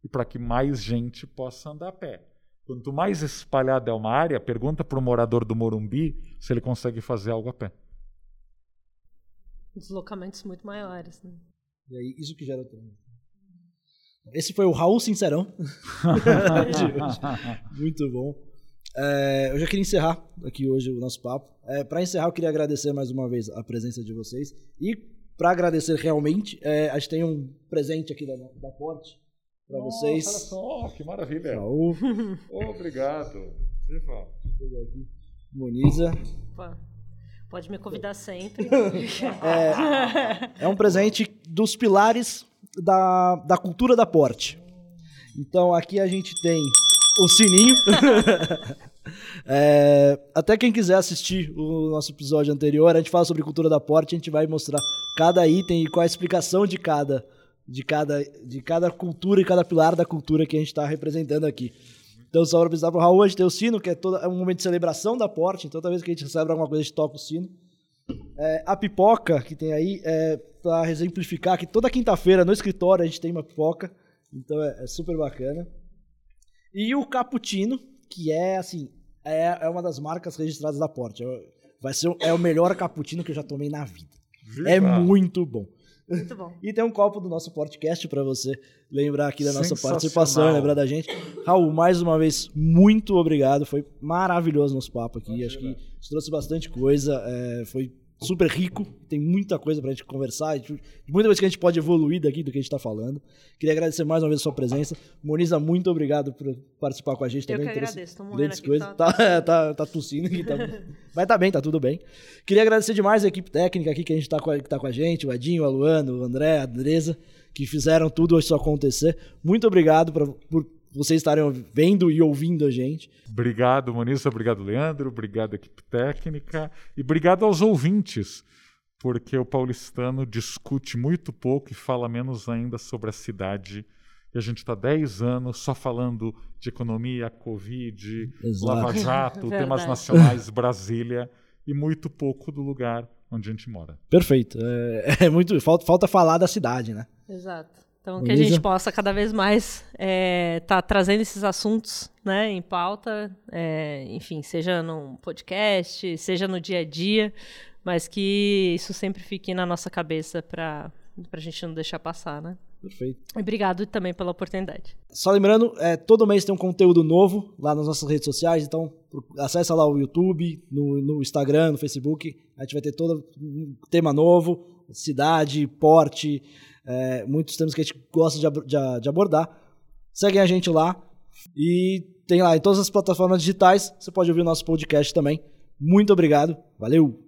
e para que mais gente possa andar a pé. Quanto mais espalhada é uma área, pergunta para o morador do Morumbi se ele consegue fazer algo a pé. Deslocamentos muito maiores. Né? E aí, isso que gera o trânsito. Esse foi o Raul Sincerão. muito bom. É, eu já queria encerrar aqui hoje o nosso papo. É, para encerrar, eu queria agradecer mais uma vez a presença de vocês. E para agradecer realmente, é, a gente tem um presente aqui da, da Porte para vocês. Olha só, que maravilha. Raul. Obrigado. Moniza. Pode me convidar sempre. é, é um presente dos pilares da, da cultura da Porte. Então aqui a gente tem o sininho. é, até quem quiser assistir o nosso episódio anterior, a gente fala sobre cultura da porte, a gente vai mostrar cada item e qual a explicação de cada, de cada, de cada cultura e cada pilar da cultura que a gente está representando aqui. Então, só para apresentar para o Raul, a gente tem o sino, que é, toda, é um momento de celebração da porte, então toda vez que a gente recebe alguma coisa, a gente toca o sino. É, a pipoca que tem aí é para exemplificar que toda quinta-feira no escritório a gente tem uma pipoca, então é, é super bacana. E o Cappuccino, que é assim, é, é uma das marcas registradas da Porsche. Vai ser é o melhor cappuccino que eu já tomei na vida. Viva. É muito bom. Muito bom. e tem um copo do nosso podcast para você lembrar aqui da nossa participação, lembrar da gente. Raul, mais uma vez, muito obrigado. Foi maravilhoso nosso papo aqui. Acho que trouxe bastante coisa. É, foi super rico, tem muita coisa pra gente conversar, muita coisa que a gente pode evoluir daqui do que a gente tá falando. Queria agradecer mais uma vez a sua presença. Moniza, muito obrigado por participar com a gente também. Eu que agradeço, tô morrendo aqui. Coisas. Tá, tá, tá, tá tossindo aqui, tá... mas tá bem, tá tudo bem. Queria agradecer demais a equipe técnica aqui que a gente tá com a, que tá com a gente, o Edinho, a Luana, o André, a Andresa, que fizeram tudo isso acontecer. Muito obrigado pra, por vocês estarem vendo e ouvindo a gente. Obrigado, Moniza. Obrigado, Leandro. Obrigado, equipe técnica. E obrigado aos ouvintes, porque o paulistano discute muito pouco e fala menos ainda sobre a cidade. E a gente está 10 anos só falando de economia, Covid, Exato. Lava Jato, temas nacionais, Brasília, e muito pouco do lugar onde a gente mora. Perfeito. É, é muito. Falta, falta falar da cidade, né? Exato. Então, que a gente possa cada vez mais estar é, tá trazendo esses assuntos né, em pauta, é, enfim, seja num podcast, seja no dia a dia, mas que isso sempre fique na nossa cabeça para a gente não deixar passar, né? Perfeito. Obrigado também pela oportunidade. Só lembrando, é, todo mês tem um conteúdo novo lá nas nossas redes sociais, então acessa lá o YouTube, no, no Instagram, no Facebook. A gente vai ter todo um tema novo, cidade, porte, é, muitos temas que a gente gosta de, de, de abordar. Seguem a gente lá e tem lá em todas as plataformas digitais. Você pode ouvir o nosso podcast também. Muito obrigado. Valeu!